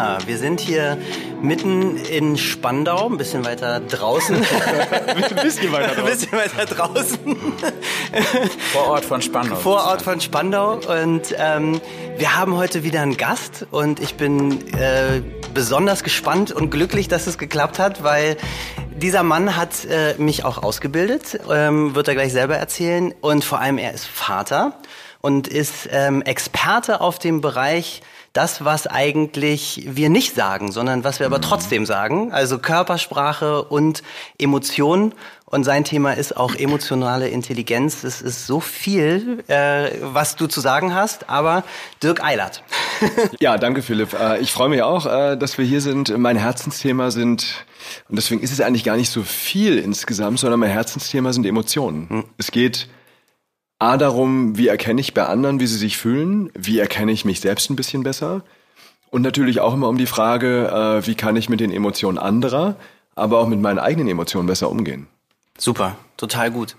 Ja, wir sind hier mitten in Spandau, ein bisschen weiter draußen. ein bisschen weiter draußen. Ein bisschen weiter draußen. Vor Ort von Spandau. Vor Ort von Spandau. Und ähm, wir haben heute wieder einen Gast und ich bin äh, besonders gespannt und glücklich, dass es geklappt hat, weil dieser Mann hat äh, mich auch ausgebildet, ähm, wird er gleich selber erzählen. Und vor allem, er ist Vater und ist ähm, Experte auf dem Bereich das, was eigentlich wir nicht sagen, sondern was wir aber mhm. trotzdem sagen. Also Körpersprache und Emotionen. Und sein Thema ist auch emotionale Intelligenz. Es ist so viel, äh, was du zu sagen hast, aber Dirk Eilert. ja, danke Philipp. Äh, ich freue mich auch, äh, dass wir hier sind. Mein Herzensthema sind, und deswegen ist es eigentlich gar nicht so viel insgesamt, sondern mein Herzensthema sind Emotionen. Hm. Es geht A darum, wie erkenne ich bei anderen, wie sie sich fühlen, wie erkenne ich mich selbst ein bisschen besser und natürlich auch immer um die Frage, äh, wie kann ich mit den Emotionen anderer, aber auch mit meinen eigenen Emotionen besser umgehen. Super, total gut.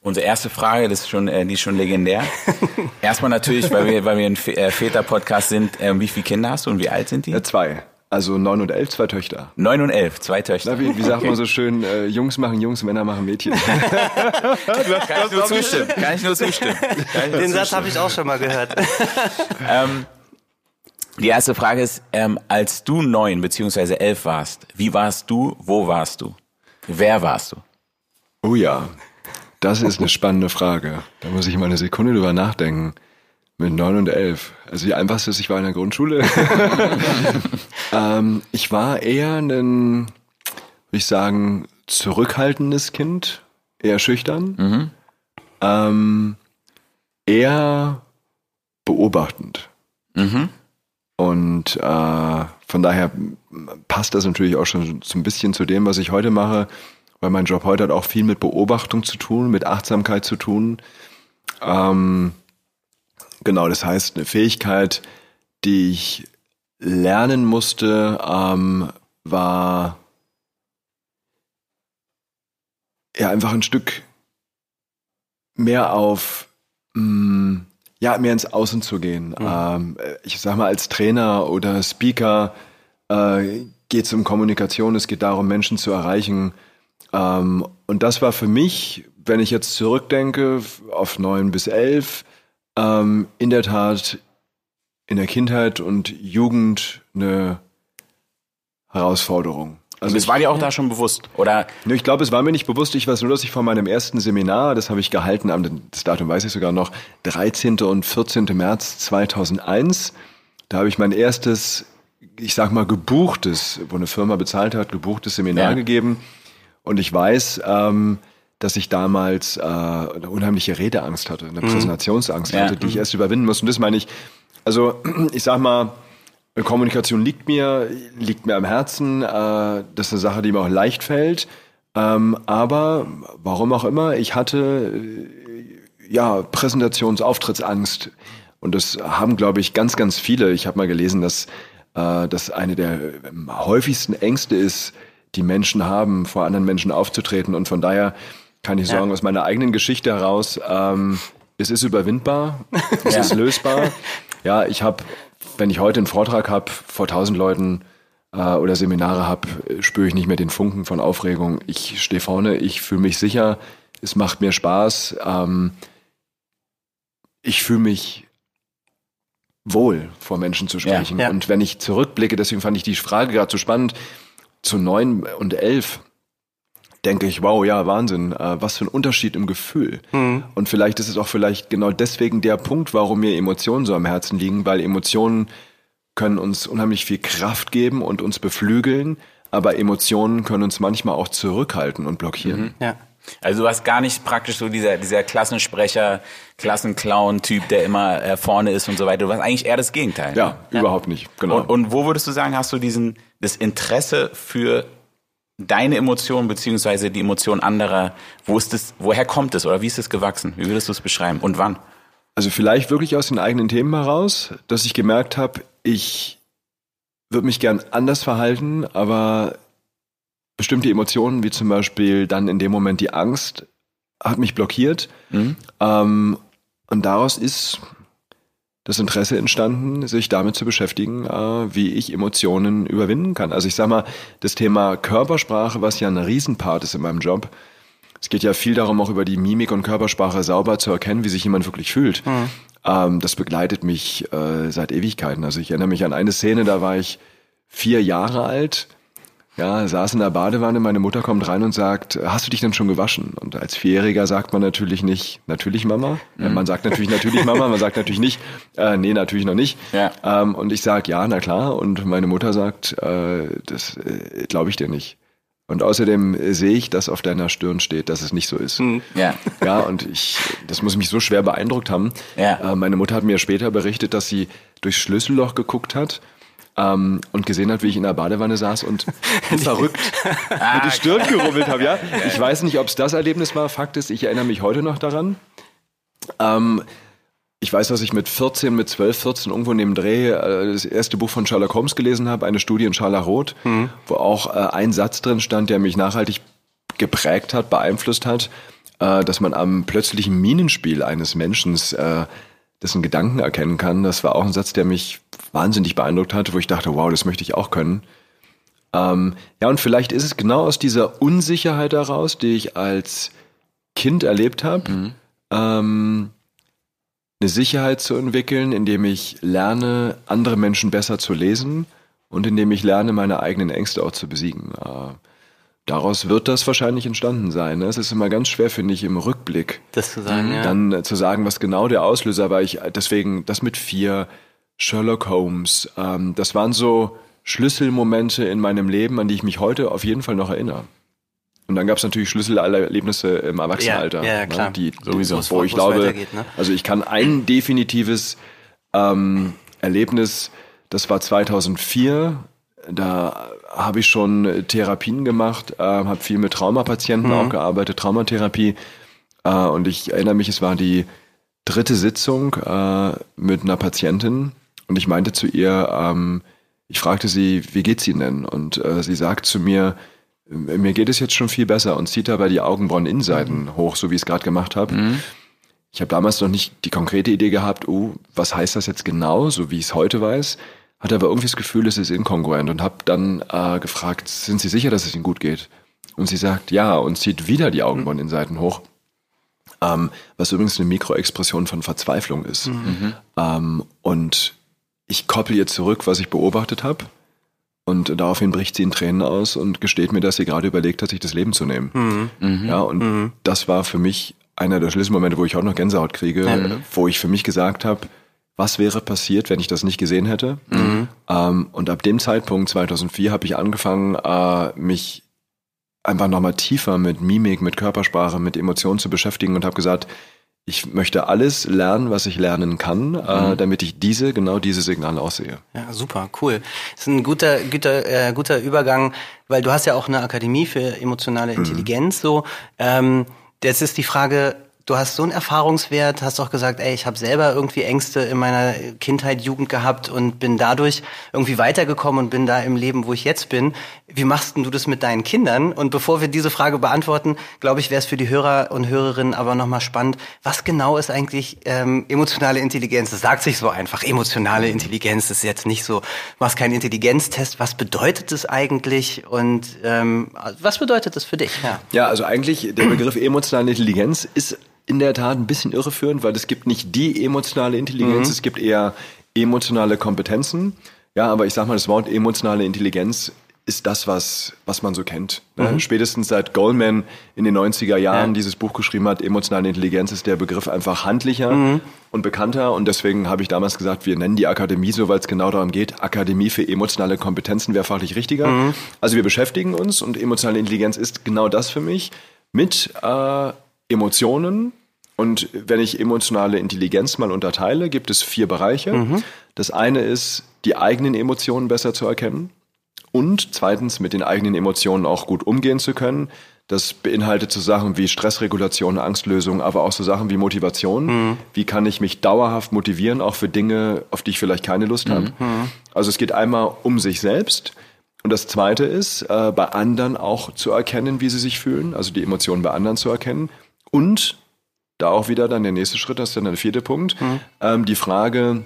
Unsere erste Frage, das ist schon, äh, die ist schon legendär. Erstmal natürlich, weil wir, weil wir ein äh, Väter-Podcast sind, äh, wie viele Kinder hast du und wie alt sind die? Äh, zwei. Also neun und elf, zwei Töchter. Neun und elf, zwei Töchter. Na, wie, wie sagt okay. man so schön, äh, Jungs machen Jungs, Männer machen Mädchen. Kann ich nur zustimmen. Kann ich nur zustimmen. Ich nur Den Satz habe ich auch schon mal gehört. ähm, die erste Frage ist, ähm, als du neun beziehungsweise elf warst, wie warst du, wo warst du? Wer warst du? Oh ja, das ist eine spannende Frage. Da muss ich mal eine Sekunde drüber nachdenken. Mit neun und elf. Also die einfachste ist, ich war in der Grundschule. ähm, ich war eher ein, würde ich sagen, zurückhaltendes Kind, eher schüchtern, mhm. ähm, eher beobachtend. Mhm. Und äh, von daher passt das natürlich auch schon so ein bisschen zu dem, was ich heute mache, weil mein Job heute hat auch viel mit Beobachtung zu tun, mit Achtsamkeit zu tun. Ähm, Genau, das heißt, eine Fähigkeit, die ich lernen musste, ähm, war ja einfach ein Stück mehr auf, mh, mm, ja, mehr ins Außen zu gehen. Mhm. Ähm, ich sag mal, als Trainer oder Speaker äh, geht es um Kommunikation, es geht darum, Menschen zu erreichen. Ähm, und das war für mich, wenn ich jetzt zurückdenke, auf neun bis elf, ähm, in der Tat in der Kindheit und Jugend eine Herausforderung. Also es war dir auch da schon bewusst, oder? Ne, ich glaube, es war mir nicht bewusst. Ich weiß nur, dass ich von meinem ersten Seminar, das habe ich gehalten, am das Datum weiß ich sogar noch, 13. und 14. März 2001. Da habe ich mein erstes, ich sag mal, gebuchtes, wo eine Firma bezahlt hat, gebuchtes Seminar ja. gegeben. Und ich weiß, ähm, dass ich damals äh, eine unheimliche Redeangst hatte, eine mhm. Präsentationsangst ja. hatte, die ich erst überwinden muss. Und das meine ich, also ich sag mal, Kommunikation liegt mir, liegt mir am Herzen. Äh, das ist eine Sache, die mir auch leicht fällt. Ähm, aber warum auch immer, ich hatte äh, ja Präsentations-Auftrittsangst. Und das haben, glaube ich, ganz, ganz viele. Ich habe mal gelesen, dass äh, das eine der häufigsten Ängste ist, die Menschen haben, vor anderen Menschen aufzutreten. Und von daher kann ich sagen, ja. aus meiner eigenen Geschichte heraus, ähm, es ist überwindbar, es ja. ist lösbar. Ja, ich habe, wenn ich heute einen Vortrag habe vor tausend Leuten äh, oder Seminare habe, spüre ich nicht mehr den Funken von Aufregung. Ich stehe vorne, ich fühle mich sicher, es macht mir Spaß. Ähm, ich fühle mich wohl, vor Menschen zu sprechen. Ja, ja. Und wenn ich zurückblicke, deswegen fand ich die Frage gerade so spannend, zu neun und elf, denke ich, wow, ja, Wahnsinn, äh, was für ein Unterschied im Gefühl. Mhm. Und vielleicht ist es auch vielleicht genau deswegen der Punkt, warum mir Emotionen so am Herzen liegen, weil Emotionen können uns unheimlich viel Kraft geben und uns beflügeln, aber Emotionen können uns manchmal auch zurückhalten und blockieren. Mhm. Ja. Also du hast gar nicht praktisch so dieser, dieser Klassensprecher, Klassenclown-Typ, der immer äh, vorne ist und so weiter. Du warst eigentlich eher das Gegenteil. Ja, ja. überhaupt nicht. Genau. Und, und wo würdest du sagen, hast du diesen, das Interesse für deine Emotionen beziehungsweise die Emotionen anderer, wo ist das, woher kommt es oder wie ist es gewachsen? Wie würdest du es beschreiben und wann? Also vielleicht wirklich aus den eigenen Themen heraus, dass ich gemerkt habe, ich würde mich gern anders verhalten, aber bestimmte Emotionen, wie zum Beispiel dann in dem Moment die Angst, hat mich blockiert. Mhm. Ähm, und daraus ist das Interesse entstanden, sich damit zu beschäftigen, äh, wie ich Emotionen überwinden kann. Also ich sag mal, das Thema Körpersprache, was ja ein Riesenpart ist in meinem Job, es geht ja viel darum, auch über die Mimik und Körpersprache sauber zu erkennen, wie sich jemand wirklich fühlt. Mhm. Ähm, das begleitet mich äh, seit Ewigkeiten. Also ich erinnere mich an eine Szene, da war ich vier Jahre alt ja, saß in der Badewanne, meine Mutter kommt rein und sagt, hast du dich denn schon gewaschen? Und als Vierjähriger sagt man natürlich nicht, natürlich Mama. Mhm. Man sagt natürlich, natürlich Mama, man sagt natürlich nicht, äh, nee, natürlich noch nicht. Ja. Ähm, und ich sage, ja, na klar. Und meine Mutter sagt, äh, das äh, glaube ich dir nicht. Und außerdem sehe ich, dass auf deiner Stirn steht, dass es nicht so ist. Mhm. Ja. Ja, und ich, das muss mich so schwer beeindruckt haben. Ja. Äh, meine Mutter hat mir später berichtet, dass sie durchs Schlüsselloch geguckt hat ähm, und gesehen hat, wie ich in der Badewanne saß und verrückt mit die Stirn gerubbelt habe. Ja? Ich weiß nicht, ob es das Erlebnis war. Fakt ist, ich erinnere mich heute noch daran. Ähm, ich weiß, dass ich mit 14, mit 12, 14 irgendwo neben Dreh äh, das erste Buch von Sherlock Holmes gelesen habe, eine Studie in Scharlachrot, mhm. wo auch äh, ein Satz drin stand, der mich nachhaltig geprägt hat, beeinflusst hat, äh, dass man am plötzlichen Minenspiel eines Menschen äh, dessen Gedanken erkennen kann. Das war auch ein Satz, der mich wahnsinnig beeindruckt hat, wo ich dachte, wow, das möchte ich auch können. Ähm, ja, und vielleicht ist es genau aus dieser Unsicherheit heraus, die ich als Kind erlebt habe, mhm. ähm, eine Sicherheit zu entwickeln, indem ich lerne, andere Menschen besser zu lesen und indem ich lerne, meine eigenen Ängste auch zu besiegen. Äh, daraus wird das wahrscheinlich entstanden sein. Ne? Es ist immer ganz schwer, finde ich, im Rückblick. Das zu sagen, ja. Dann äh, zu sagen, was genau der Auslöser war. Ich, deswegen, das mit vier, Sherlock Holmes. Ähm, das waren so Schlüsselmomente in meinem Leben, an die ich mich heute auf jeden Fall noch erinnere. Und dann gab es natürlich Schlüsselerlebnisse im Erwachsenenalter, ja, ja, klar. Ne, die sowieso, wo ich glaube, ne? also ich kann ein definitives ähm, Erlebnis, das war 2004. Da habe ich schon Therapien gemacht, äh, habe viel mit Traumapatienten mhm. auch gearbeitet, Traumatherapie. Äh, und ich erinnere mich, es war die dritte Sitzung äh, mit einer Patientin und ich meinte zu ihr, ähm, ich fragte sie, wie geht's Ihnen denn? Und äh, sie sagt zu mir, äh, mir geht es jetzt schon viel besser und zieht dabei die Augenbrauen-Innenseiten mhm. hoch, so wie ich es gerade gemacht habe. Mhm. Ich habe damals noch nicht die konkrete Idee gehabt, oh, was heißt das jetzt genau, so wie ich es heute weiß. Hatte aber irgendwie das Gefühl, es ist inkongruent und habe dann äh, gefragt, sind Sie sicher, dass es Ihnen gut geht? Und sie sagt ja und zieht wieder die Augenbrauen-Innenseiten hoch. Ähm, was übrigens eine Mikroexpression von Verzweiflung ist. Mhm. Ähm, und ich koppel ihr zurück, was ich beobachtet habe. Und daraufhin bricht sie in Tränen aus und gesteht mir, dass sie gerade überlegt hat, sich das Leben zu nehmen. Mhm. mhm. Ja, und mhm. das war für mich einer der Schlüsselmomente, wo ich auch noch Gänsehaut kriege, mhm. wo ich für mich gesagt habe, was wäre passiert, wenn ich das nicht gesehen hätte? Mhm. Ähm, und ab dem Zeitpunkt, 2004, habe ich angefangen, äh, mich einfach nochmal tiefer mit Mimik, mit Körpersprache, mit Emotionen zu beschäftigen und habe gesagt, ich möchte alles lernen, was ich lernen kann, äh, mhm. äh, damit ich diese, genau diese Signale aussehe. Ja, super, cool. Das ist ein guter, guter, äh, guter Übergang, weil du hast ja auch eine Akademie für emotionale mhm. Intelligenz. Mhm. So, ähm, jetzt ist die Frage, du hast so einen Erfahrungswert, hast auch gesagt, ey, ich habe selber irgendwie Ängste in meiner Kindheit, Jugend gehabt und bin dadurch irgendwie weitergekommen und bin da im Leben, wo ich jetzt bin. Wie machst denn du das mit deinen Kindern? Und bevor wir diese Frage beantworten, glaube ich, wäre es für die Hörer und Hörerinnen aber nochmal spannend, was genau ist eigentlich ähm, emotionale Intelligenz? Das sagt sich so einfach. Emotionale Intelligenz ist jetzt nicht so, machst keinen Intelligenztest. Was bedeutet das eigentlich? Und ähm, was bedeutet das für dich? Ja. ja, also eigentlich der Begriff emotionale Intelligenz ist in der Tat ein bisschen irreführend, weil es gibt nicht die emotionale Intelligenz, mhm. es gibt eher emotionale Kompetenzen. Ja, aber ich sag mal, das Wort emotionale Intelligenz ist das, was, was man so kennt. Ne? Mhm. Spätestens seit Goldman in den 90er Jahren ja. dieses Buch geschrieben hat, emotionale Intelligenz, ist der Begriff einfach handlicher mhm. und bekannter. Und deswegen habe ich damals gesagt, wir nennen die Akademie so, weil es genau darum geht, Akademie für emotionale Kompetenzen wäre fachlich richtiger. Mhm. Also wir beschäftigen uns und emotionale Intelligenz ist genau das für mich mit äh, Emotionen, und wenn ich emotionale Intelligenz mal unterteile, gibt es vier Bereiche. Mhm. Das eine ist, die eigenen Emotionen besser zu erkennen und zweitens mit den eigenen Emotionen auch gut umgehen zu können. Das beinhaltet so Sachen wie Stressregulation, Angstlösung, aber auch so Sachen wie Motivation. Mhm. Wie kann ich mich dauerhaft motivieren, auch für Dinge, auf die ich vielleicht keine Lust mhm. habe? Also es geht einmal um sich selbst. Und das Zweite ist, äh, bei anderen auch zu erkennen, wie sie sich fühlen, also die Emotionen bei anderen zu erkennen. Und da auch wieder dann der nächste Schritt, das ist dann der vierte Punkt, ähm, die Frage,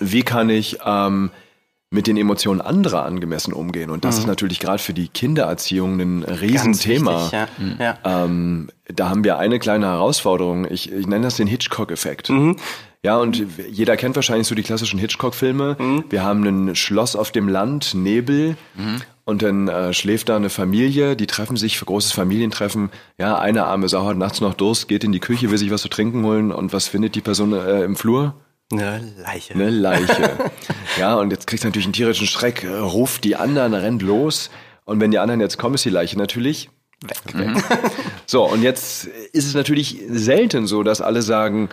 wie kann ich ähm, mit den Emotionen anderer angemessen umgehen? Und das ist natürlich gerade für die Kindererziehung ein Riesenthema. Ganz wichtig, ja. ja. Ähm, da haben wir eine kleine Herausforderung. Ich, ich nenne das den Hitchcock-Effekt. Ja, und jeder kennt wahrscheinlich so die klassischen Hitchcock-Filme. Wir haben ein Schloss auf dem Land, Nebel. Und dann äh, schläft da eine Familie, die treffen sich für großes Familientreffen. Ja, eine arme Sau hat nachts noch Durst, geht in die Küche, will sich was zu trinken holen. Und was findet die Person äh, im Flur? Eine Leiche. Eine Leiche. ja, und jetzt kriegt sie natürlich einen tierischen Schreck, äh, ruft die anderen, rennt los. Und wenn die anderen jetzt kommen, ist die Leiche natürlich weg. weg. So, und jetzt ist es natürlich selten so, dass alle sagen,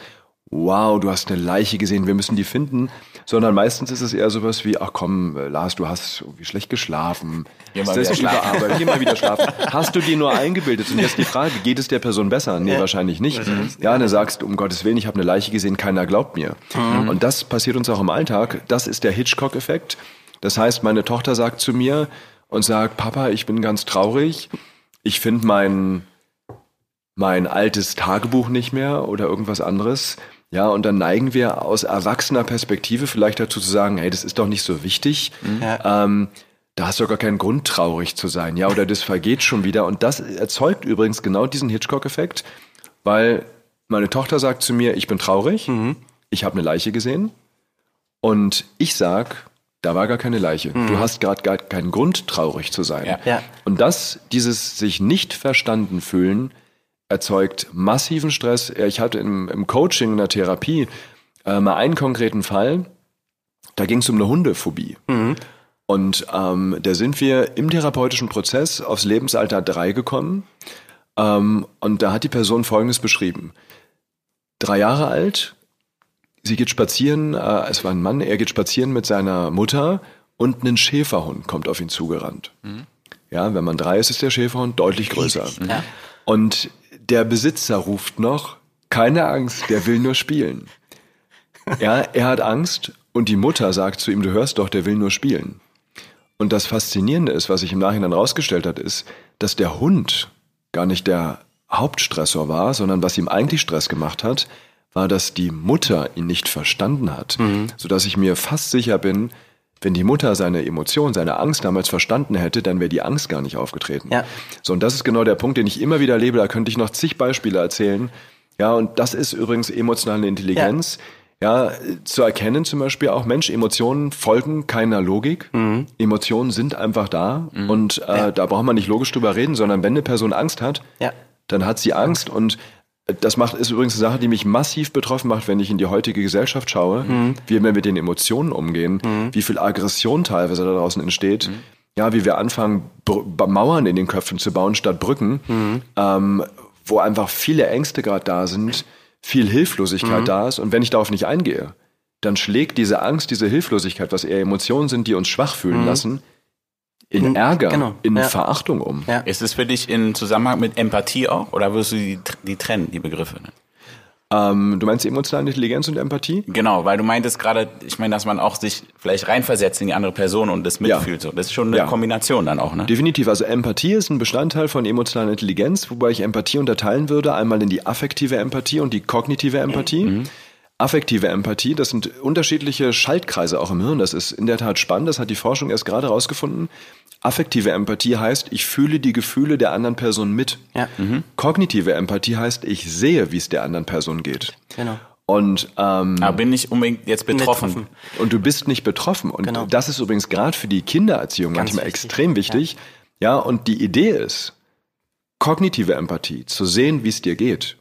wow, du hast eine Leiche gesehen, wir müssen die finden. Sondern meistens ist es eher sowas wie, ach komm, Lars, du hast irgendwie schlecht geschlafen. Geh mal wieder nicht überarbeitet? Geh mal wieder schlafen. Hast du dir nur eingebildet? Und jetzt die Frage, geht es der Person besser? Nee, wahrscheinlich nicht. Ja, dann sagst du, um Gottes Willen, ich habe eine Leiche gesehen, keiner glaubt mir. Und das passiert uns auch im Alltag. Das ist der Hitchcock-Effekt. Das heißt, meine Tochter sagt zu mir und sagt, Papa, ich bin ganz traurig. Ich finde mein, mein altes Tagebuch nicht mehr oder irgendwas anderes. Ja, und dann neigen wir aus erwachsener Perspektive vielleicht dazu zu sagen, hey, das ist doch nicht so wichtig. Ähm, da hast du gar keinen Grund, traurig zu sein. Ja, oder das vergeht schon wieder. Und das erzeugt übrigens genau diesen Hitchcock-Effekt, weil meine Tochter sagt zu mir, ich bin traurig, ich habe eine Leiche gesehen. Und ich sag, da war gar keine Leiche. Du hast gerade gar keinen Grund, traurig zu sein. Ja. Ja. Und das, dieses sich nicht verstanden fühlen, erzeugt massiven Stress. Ja, Ich hatte im, im Coaching, in der Therapie, äh, mal einen konkreten Fall, da ging es um eine Hundephobie. Und ähm, da sind wir im therapeutischen Prozess aufs Lebensalter 3 gekommen. Ähm, und da hat die Person Folgendes beschrieben. Drei Jahre alt, sie geht spazieren, äh, es war ein Mann, er geht spazieren mit seiner Mutter und ein Schäferhund kommt auf ihn zugerannt. Ja, wenn man drei ist, ist der Schäferhund deutlich größer. Ja. Und der Besitzer ruft noch, keine Angst, der will nur spielen. Ja, er hat Angst und die Mutter sagt zu ihm, du hörst doch, der will nur spielen. Und das Faszinierende ist, was sich im Nachhinein rausgestellt hat, ist, dass der Hund gar nicht der Hauptstressor war, sondern was ihm eigentlich Stress gemacht hat, war, dass die Mutter ihn nicht verstanden hat. Sodass ich mir fast sicher bin, wenn die Mutter seine Emotion, seine Angst damals verstanden hätte, dann wäre die Angst gar nicht aufgetreten. Ja. So, und das ist genau der Punkt, den ich immer wieder lebe. Da könnte ich noch zig Beispiele erzählen. Ja, und das ist übrigens emotionale Intelligenz. Ja, zu erkennen zum Beispiel auch, Mensch, Emotionen folgen keiner Logik. Emotionen sind einfach da. Und äh, da braucht man nicht logisch drüber reden, sondern wenn eine Person Angst hat, Ja. dann hat sie Angst und das macht, ist übrigens eine Sache, die mich massiv betroffen macht, wenn ich in die heutige Gesellschaft schaue, wie wir mit den Emotionen umgehen, wie viel Aggression teilweise da draußen entsteht, ja, wie wir anfangen, Br Mauern in den Köpfen zu bauen statt Brücken, ähm, wo einfach viele Ängste gerade da sind, viel Hilflosigkeit da ist. Und wenn ich darauf nicht eingehe, dann schlägt diese Angst, diese Hilflosigkeit, was eher Emotionen sind, die uns schwach fühlen lassen, in In- Ärger, genau, in ja. Verachtung um. Ja. Ist es für dich in Zusammenhang mit Empathie auch? Oder würdest du die, die trennen, die Begriffe? Ne? Ähm, du meinst emotionale Intelligenz und Empathie? Genau, weil du meintest gerade, ich meine, dass man auch sich vielleicht reinversetzt in die andere Person und das Ja. mitfühlt. So. Das ist schon eine Ja. Kombination dann auch, ne? Definitiv. Also Empathie ist ein Bestandteil von emotionaler Intelligenz, wobei ich Empathie unterteilen würde, einmal in die affektive Empathie und die kognitive Empathie. Affektive Empathie, das sind unterschiedliche Schaltkreise auch im Hirn. Das ist in der Tat spannend, das hat die Forschung erst gerade herausgefunden. Affektive Empathie heißt, ich fühle die Gefühle der anderen Person mit. Ja. Kognitive Empathie heißt, ich sehe, wie es der anderen Person geht. Genau. Und ähm, Aber bin ich unbedingt jetzt betroffen. Betroffen. und du bist nicht betroffen. Und Genau. das ist übrigens gerade für die Kindererziehung Ganz manchmal wichtig. extrem wichtig. Ja. und die Idee ist, kognitive Empathie, zu sehen, wie es dir geht,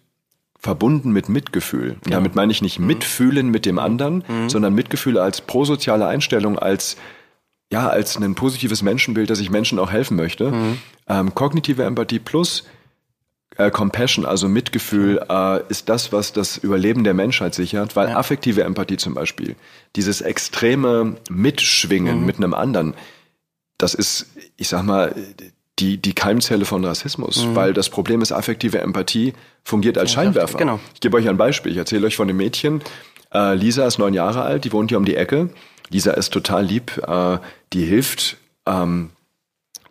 verbunden mit Mitgefühl. Und damit meine ich nicht mitfühlen mit dem anderen, sondern Mitgefühl als prosoziale Einstellung, als ja, als ein positives Menschenbild, dass ich Menschen auch helfen möchte. Ähm, kognitive Empathie plus äh, Compassion, also Mitgefühl, äh, ist das, was das Überleben der Menschheit sichert, weil affektive Empathie zum Beispiel, dieses extreme Mitschwingen mit einem anderen, das ist, ich sag mal, die, die Keimzelle von Rassismus, weil das Problem ist, affektive Empathie fungiert als Scheinwerfer. genau. Ich gebe euch ein Beispiel. Ich erzähle euch von dem Mädchen. Äh, Lisa ist neun Jahre alt, die wohnt hier um die Ecke. Lisa ist total lieb. Äh, die hilft ähm,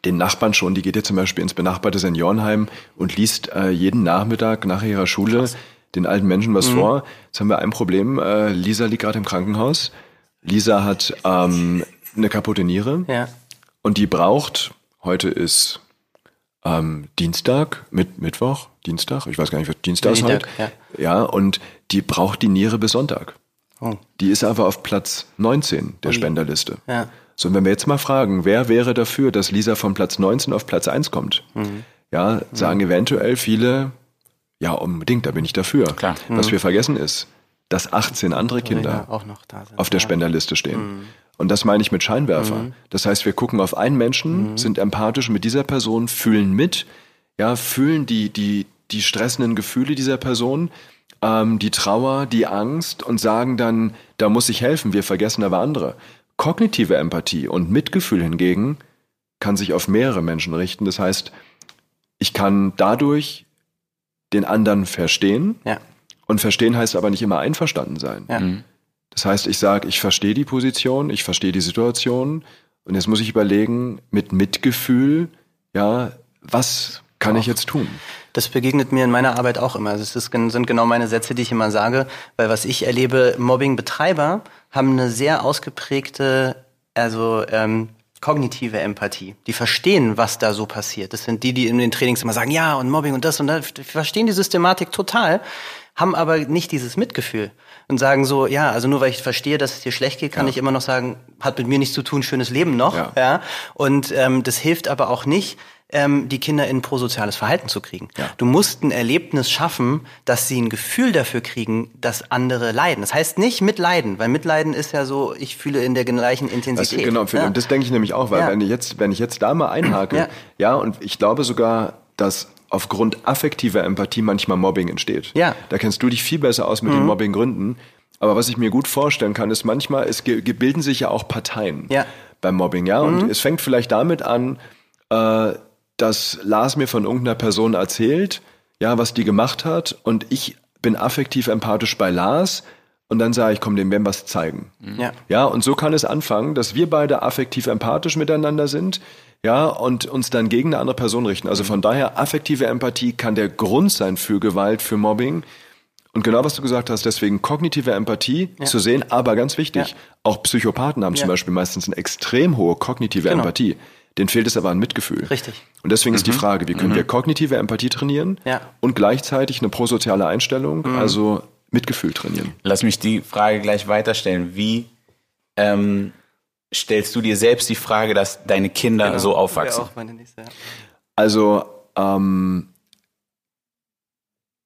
den Nachbarn schon. Die geht jetzt zum Beispiel ins benachbarte Seniorenheim und liest äh, jeden Nachmittag nach ihrer Schule den alten Menschen was vor. Jetzt haben wir ein Problem. Äh, Lisa liegt gerade im Krankenhaus. Lisa hat ähm, eine kaputte Niere Ja. und die braucht, heute ist ähm, Dienstag, mit, Mittwoch, Dienstag, ich weiß gar nicht, was Dienstag ist Dienstag, heute. Ja, und die braucht die Niere bis Sonntag. Oh. Die ist aber auf Platz 19 der Spenderliste. Ja. So, und wenn wir jetzt mal fragen, wer wäre dafür, dass Lisa von Platz 19 auf Platz 1 kommt? Mhm. Ja, sagen eventuell viele, ja, unbedingt, da bin ich dafür. Klar. Was wir vergessen ist, dass 18 andere Kinder Ja, auf der ja. Spenderliste stehen. Und das meine ich mit Scheinwerfer. Das heißt, wir gucken auf einen Menschen, sind empathisch mit dieser Person, fühlen mit, ja, fühlen die, die, die stressenden Gefühle dieser Person, ähm, die Trauer, die Angst und sagen dann, da muss ich helfen, wir vergessen aber andere. Kognitive Empathie und Mitgefühl hingegen kann sich auf mehrere Menschen richten. Das heißt, ich kann dadurch den anderen verstehen, Ja. und verstehen heißt aber nicht immer einverstanden sein. Ja. Das heißt, ich sage, ich verstehe die Position, ich verstehe die Situation und jetzt muss ich überlegen, mit Mitgefühl, ja, was kann ich jetzt tun? Das begegnet mir in meiner Arbeit auch immer. Ist, sind genau meine Sätze, die ich immer sage, weil was ich erlebe, Mobbing-Betreiber haben eine sehr ausgeprägte, also ähm, kognitive Empathie. Die verstehen, was da so passiert. Das sind die, die in den Trainings immer sagen, ja und Mobbing und das und das, die verstehen die Systematik total, haben aber nicht dieses Mitgefühl und sagen so, ja, also nur weil ich verstehe, dass es dir schlecht geht, kann ich immer noch sagen, hat mit mir nichts zu tun, schönes Leben noch, Ja. ja. Und ähm, das hilft aber auch nicht, ähm, die Kinder in prosoziales Verhalten zu kriegen. Du musst ein Erlebnis schaffen, dass sie ein Gefühl dafür kriegen, dass andere leiden. Das heißt nicht mitleiden, weil Mitleiden ist ja so, ich fühle in der gleichen Das, Intensität. genau, ja. und das denke ich nämlich auch, weil Ja. wenn ich jetzt, wenn ich jetzt da mal einhake, ja. Ja. und ich glaube sogar, dass aufgrund affektiver Empathie manchmal Mobbing entsteht. Ja. Mhm. Da kennst du dich viel besser aus mit den Mobbinggründen. Aber was ich mir gut vorstellen kann, ist manchmal, es bilden sich ja auch Parteien Ja. beim Mobbing, ja. Und es fängt vielleicht damit an, äh, dass Lars mir von irgendeiner Person erzählt, ja, was die gemacht hat, und ich bin affektiv empathisch bei Lars, und dann sage ich, komm, dem werden wir was zeigen. ja. Ja, und so kann es anfangen, dass wir beide affektiv empathisch miteinander sind, ja, und uns dann gegen eine andere Person richten. Also von daher, affektive Empathie kann der Grund sein für Gewalt, für Mobbing. Und genau was du gesagt hast, deswegen kognitive Empathie zu sehen, aber ganz wichtig, Ja. auch Psychopathen haben zum Ja. Beispiel meistens eine extrem hohe kognitive Genau. Empathie. Denen fehlt es aber an Mitgefühl. Richtig. Und deswegen ist die Frage, wie können wir kognitive Empathie trainieren Ja. und gleichzeitig eine prosoziale Einstellung, also Mitgefühl trainieren. Lass mich die Frage gleich weiterstellen. Wie ähm, stellst du dir selbst die Frage, dass deine Kinder Genau. so aufwachsen? Auch meine nächste, ja. Also, ähm,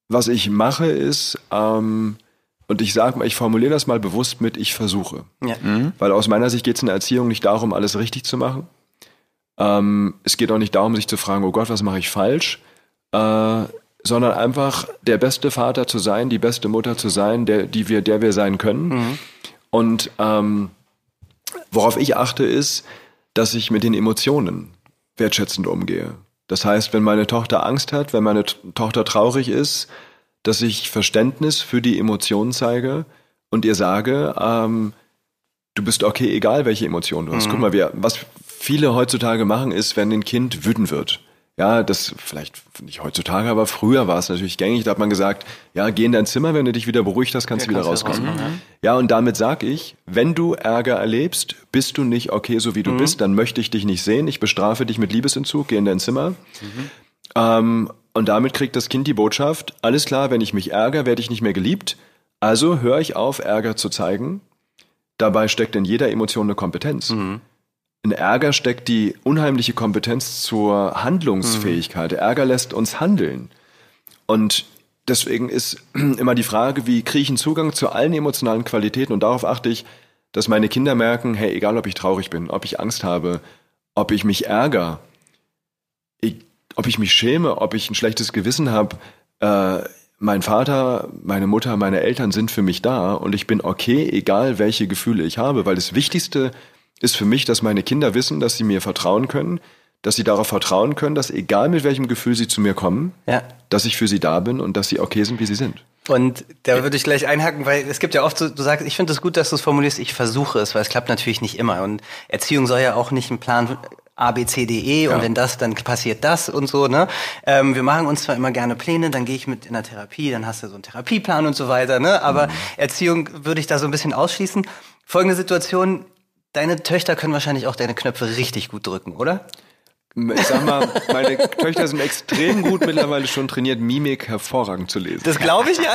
was ich mache ist, ähm, und ich sage mal, ich formuliere das mal bewusst mit, ich versuche. Ja. Weil aus meiner Sicht geht es in der Erziehung nicht darum, alles richtig zu machen. Ähm, es geht auch nicht darum, sich zu fragen, oh Gott, was mache ich falsch, äh, sondern einfach der beste Vater zu sein, die beste Mutter zu sein, der, die wir, der wir sein können. Und ähm, worauf ich achte, ist, dass ich mit den Emotionen wertschätzend umgehe. Das heißt, wenn meine Tochter Angst hat, wenn meine Tochter traurig ist, dass ich Verständnis für die Emotionen zeige und ihr sage, ähm, du bist okay, egal welche Emotionen du hast. Guck mal, wir, was viele heutzutage machen, ist, wenn ein Kind wütend wird. Ja, das vielleicht nicht heutzutage, aber früher war es natürlich gängig. Da hat man gesagt, ja, geh in dein Zimmer, wenn du dich wieder beruhigt hast, kannst du wieder kannst rauskommen. rauskommen, Ja, und damit sag ich, wenn du Ärger erlebst, bist du nicht okay, so wie du bist, dann möchte ich dich nicht sehen. Ich bestrafe dich mit Liebesentzug, geh in dein Zimmer. Ähm, und damit kriegt das Kind die Botschaft, alles klar, wenn ich mich ärgere, werde ich nicht mehr geliebt. Also höre ich auf, Ärger zu zeigen. Dabei steckt in jeder Emotion eine Kompetenz. In Ärger steckt die unheimliche Kompetenz zur Handlungsfähigkeit. Ärger lässt uns handeln. Und deswegen ist immer die Frage, wie kriege ich einen Zugang zu allen emotionalen Qualitäten? Und darauf achte ich, dass meine Kinder merken, hey, egal ob ich traurig bin, ob ich Angst habe, ob ich mich ärgere, ich, ob ich mich schäme, ob ich ein schlechtes Gewissen habe, äh, mein Vater, meine Mutter, meine Eltern sind für mich da und ich bin okay, egal welche Gefühle ich habe, weil das Wichtigste ist für mich, dass meine Kinder wissen, dass sie mir vertrauen können, dass sie darauf vertrauen können, dass egal mit welchem Gefühl sie zu mir kommen, Ja. dass ich für sie da bin und dass sie okay sind, wie sie sind. Und da würde ich gleich einhaken, weil es gibt ja oft so, du sagst, ich finde es gut, dass du es formulierst, ich versuche es, weil es klappt natürlich nicht immer. Und Erziehung soll ja auch nicht ein Plan A, B, C, D, E und wenn das, dann passiert das und so, ne? Ähm, wir machen uns zwar immer gerne Pläne, dann gehe ich mit in der Therapie, dann hast du so einen Therapieplan und so weiter, ne? Aber mhm. Erziehung würde ich da so ein bisschen ausschließen. Folgende Situation, deine Töchter können wahrscheinlich auch deine Knöpfe richtig gut drücken, oder? Ich sag mal, meine Töchter sind extrem gut mittlerweile schon trainiert, Mimik hervorragend zu lesen. Das glaube ich ja.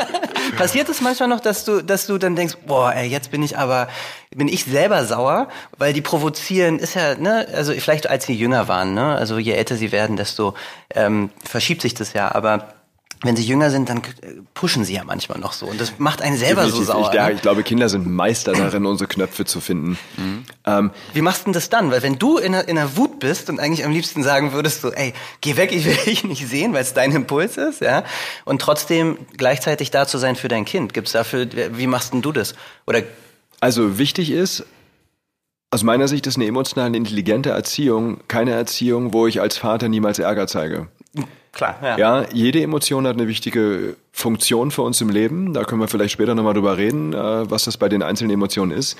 Passiert es manchmal noch, dass du, dass du dann denkst, boah, ey, jetzt bin ich aber, bin ich selber sauer, weil die provozieren, ist ja, ne, also vielleicht als sie jünger waren, ne, also je älter sie werden, desto ähm, verschiebt sich das ja, aber wenn sie jünger sind, dann pushen sie ja manchmal noch so. Und das macht einen selber Definitiv. so sauer. Ich, ja, ne? ich glaube, Kinder sind Meister darin, unsere Knöpfe zu finden. Mhm. Ähm, Wie machst du denn das dann? Weil wenn du in einer, in einer Wut bist und eigentlich am liebsten sagen würdest, so, ey, geh weg, ich will dich nicht sehen, weil es dein Impuls ist, ja, und trotzdem gleichzeitig da zu sein für dein Kind. Gibt's dafür, wie machst denn du das? Oder also wichtig ist, aus meiner Sicht ist eine emotional intelligente Erziehung keine Erziehung, wo ich als Vater niemals Ärger zeige. Klar, ja. Ja, jede Emotion hat eine wichtige Funktion für uns im Leben. Da können wir vielleicht später nochmal drüber reden, äh, was das bei den einzelnen Emotionen ist.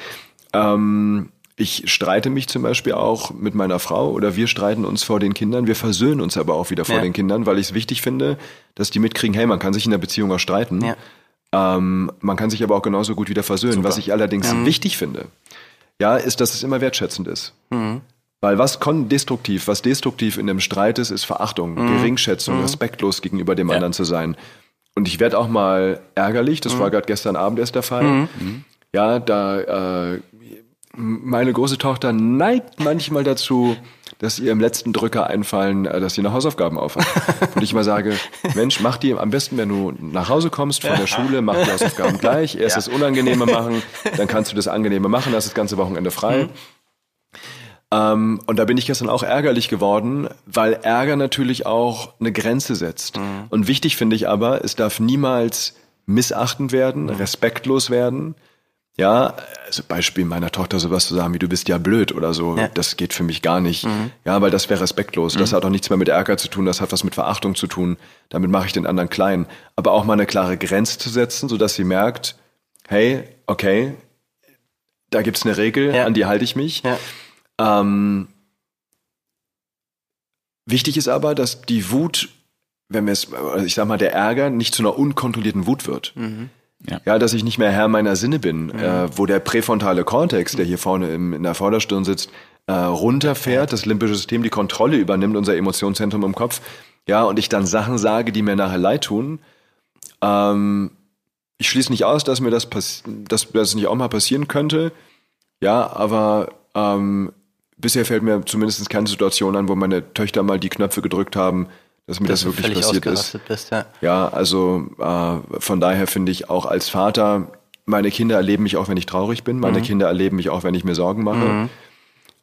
Ähm, ich streite mich zum Beispiel auch mit meiner Frau oder wir streiten uns vor den Kindern. Wir versöhnen uns aber auch wieder vor ja. den Kindern, weil ich es wichtig finde, dass die mitkriegen, hey, man kann sich in der Beziehung auch streiten. Ja. Ähm, man kann sich aber auch genauso gut wieder versöhnen. Super. Was ich allerdings mhm. wichtig finde, ja, ist, dass es immer wertschätzend ist. Mhm. Weil was destruktiv, was destruktiv in dem Streit ist, ist Verachtung, mhm. Geringschätzung, mhm. respektlos gegenüber dem ja. anderen zu sein. Und ich werde auch mal ärgerlich, das mhm. war gerade gestern Abend erst der Fall. Mhm. Mhm. Ja, da äh, meine große Tochter neigt manchmal dazu, dass ihr im letzten Drücker einfallen, äh, dass sie noch Hausaufgaben aufhat. Und ich mal sage, Mensch, mach die am besten, wenn du nach Hause kommst von der Schule, mach die Hausaufgaben gleich. Erst ja. das Unangenehme machen, dann kannst du das Angenehme machen, hast das ganze Wochenende frei. Mhm. Ähm, und da bin ich gestern auch ärgerlich geworden, weil Ärger natürlich auch eine Grenze setzt. Mhm. Und wichtig finde ich aber, es darf niemals missachtend werden, mhm. respektlos werden. Ja, also Beispiel meiner Tochter sowas zu sagen wie du bist ja blöd oder so, ja. das geht für mich gar nicht. Mhm. Ja, weil das wäre respektlos. Das mhm. hat auch nichts mehr mit Ärger zu tun, das hat was mit Verachtung zu tun. Damit mache ich den anderen klein. Aber auch mal eine klare Grenze zu setzen, sodass sie merkt, hey, okay, da gibt's eine Regel, ja. an die halte ich mich. Ja. Ähm, wichtig ist aber, dass die Wut, wenn wir es, also ich sag mal, der Ärger nicht zu einer unkontrollierten Wut wird. Mhm. Ja. ja. dass ich nicht mehr Herr meiner Sinne bin, mhm. äh, wo der präfrontale Kortex, der hier vorne im, in der Vorderstirn sitzt, äh, runterfährt, das limbische System die Kontrolle übernimmt, unser Emotionszentrum im Kopf, ja, und ich dann Sachen sage, die mir nachher leid tun. Ähm, ich schließe nicht aus, dass mir das, dass das nicht auch mal passieren könnte, ja, aber ähm, bisher fällt mir zumindest keine Situation an, wo meine Töchter mal die Knöpfe gedrückt haben, dass mir dass das wirklich passiert ist. Bist, ja. ja, also äh, von daher finde ich auch als Vater, meine Kinder erleben mich auch, wenn ich traurig bin. Meine mhm. Kinder erleben mich auch, wenn ich mir Sorgen mache. Mhm.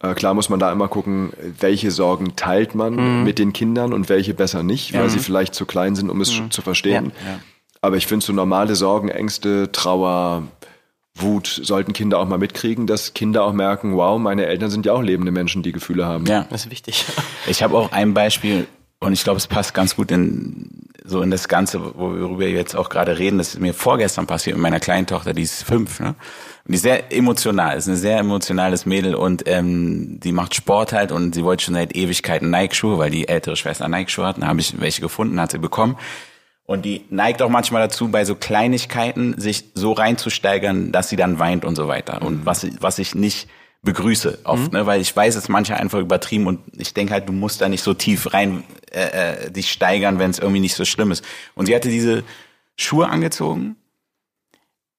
Äh, klar muss man da immer gucken, welche Sorgen teilt man mhm. mit den Kindern und welche besser nicht, weil sie vielleicht zu klein sind, um es mhm. zu verstehen. Ja. Ja. Aber ich finde so normale Sorgen, Ängste, Trauer, Wut sollten Kinder auch mal mitkriegen, dass Kinder auch merken, wow, meine Eltern sind ja auch lebende Menschen, die Gefühle haben. Ja, das ist wichtig. Ich habe auch ein Beispiel und ich glaube, es passt ganz gut in so in das Ganze, worüber wir jetzt auch gerade reden. Das ist mir vorgestern passiert mit meiner kleinen Tochter, die ist fünf, ne? Und die ist sehr emotional, ist ein sehr emotionales Mädel und ähm, die macht Sport halt und sie wollte schon seit Ewigkeiten Nike-Schuhe, weil die ältere Schwester Nike-Schuhe hat. Dann habe ich welche gefunden, hat sie bekommen. Und die neigt auch manchmal dazu, bei so Kleinigkeiten sich so reinzusteigern, dass sie dann weint und so weiter. Und mhm. was, was ich nicht begrüße oft, mhm. ne? weil ich weiß, es manche einfach übertrieben und ich denke halt, du musst da nicht so tief rein äh, äh, dich steigern, wenn es irgendwie nicht so schlimm ist. Und sie hatte diese Schuhe angezogen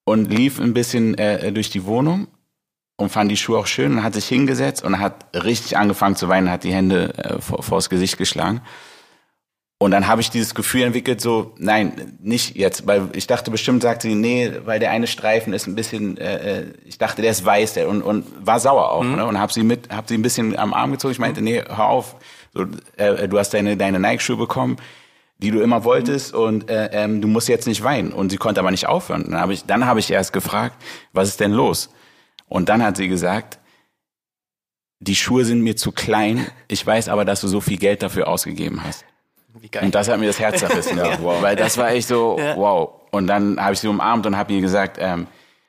und lief ein bisschen äh, durch die Wohnung und fand die Schuhe auch schön und hat sich hingesetzt und hat richtig angefangen zu weinen, hat die Hände äh, vor, vors Gesicht geschlagen. Und dann habe ich dieses Gefühl entwickelt, so, nein, nicht jetzt, weil ich dachte bestimmt, sagt sie, nee, weil der eine Streifen ist ein bisschen, äh, äh ich dachte, der ist weiß, der und, und war sauer auch, mhm. ne? Und habe sie mit, habe sie ein bisschen am Arm gezogen. Ich meinte, nee, hör auf, so, äh, du hast deine deine Nike-Schuhe bekommen, die du immer wolltest, mhm. und äh, ähm, du musst jetzt nicht weinen. Und sie konnte aber nicht aufhören. Dann habe ich, dann habe ich erst gefragt, was ist denn los? Und dann hat sie gesagt, die Schuhe sind mir zu klein. Ich weiß aber, dass du so viel Geld dafür ausgegeben hast. Wie geil. Und das hat mir das Herz zerrissen, ja. wow. weil das war echt so, ja. wow. Und dann habe ich sie umarmt und habe ihr gesagt, ähm,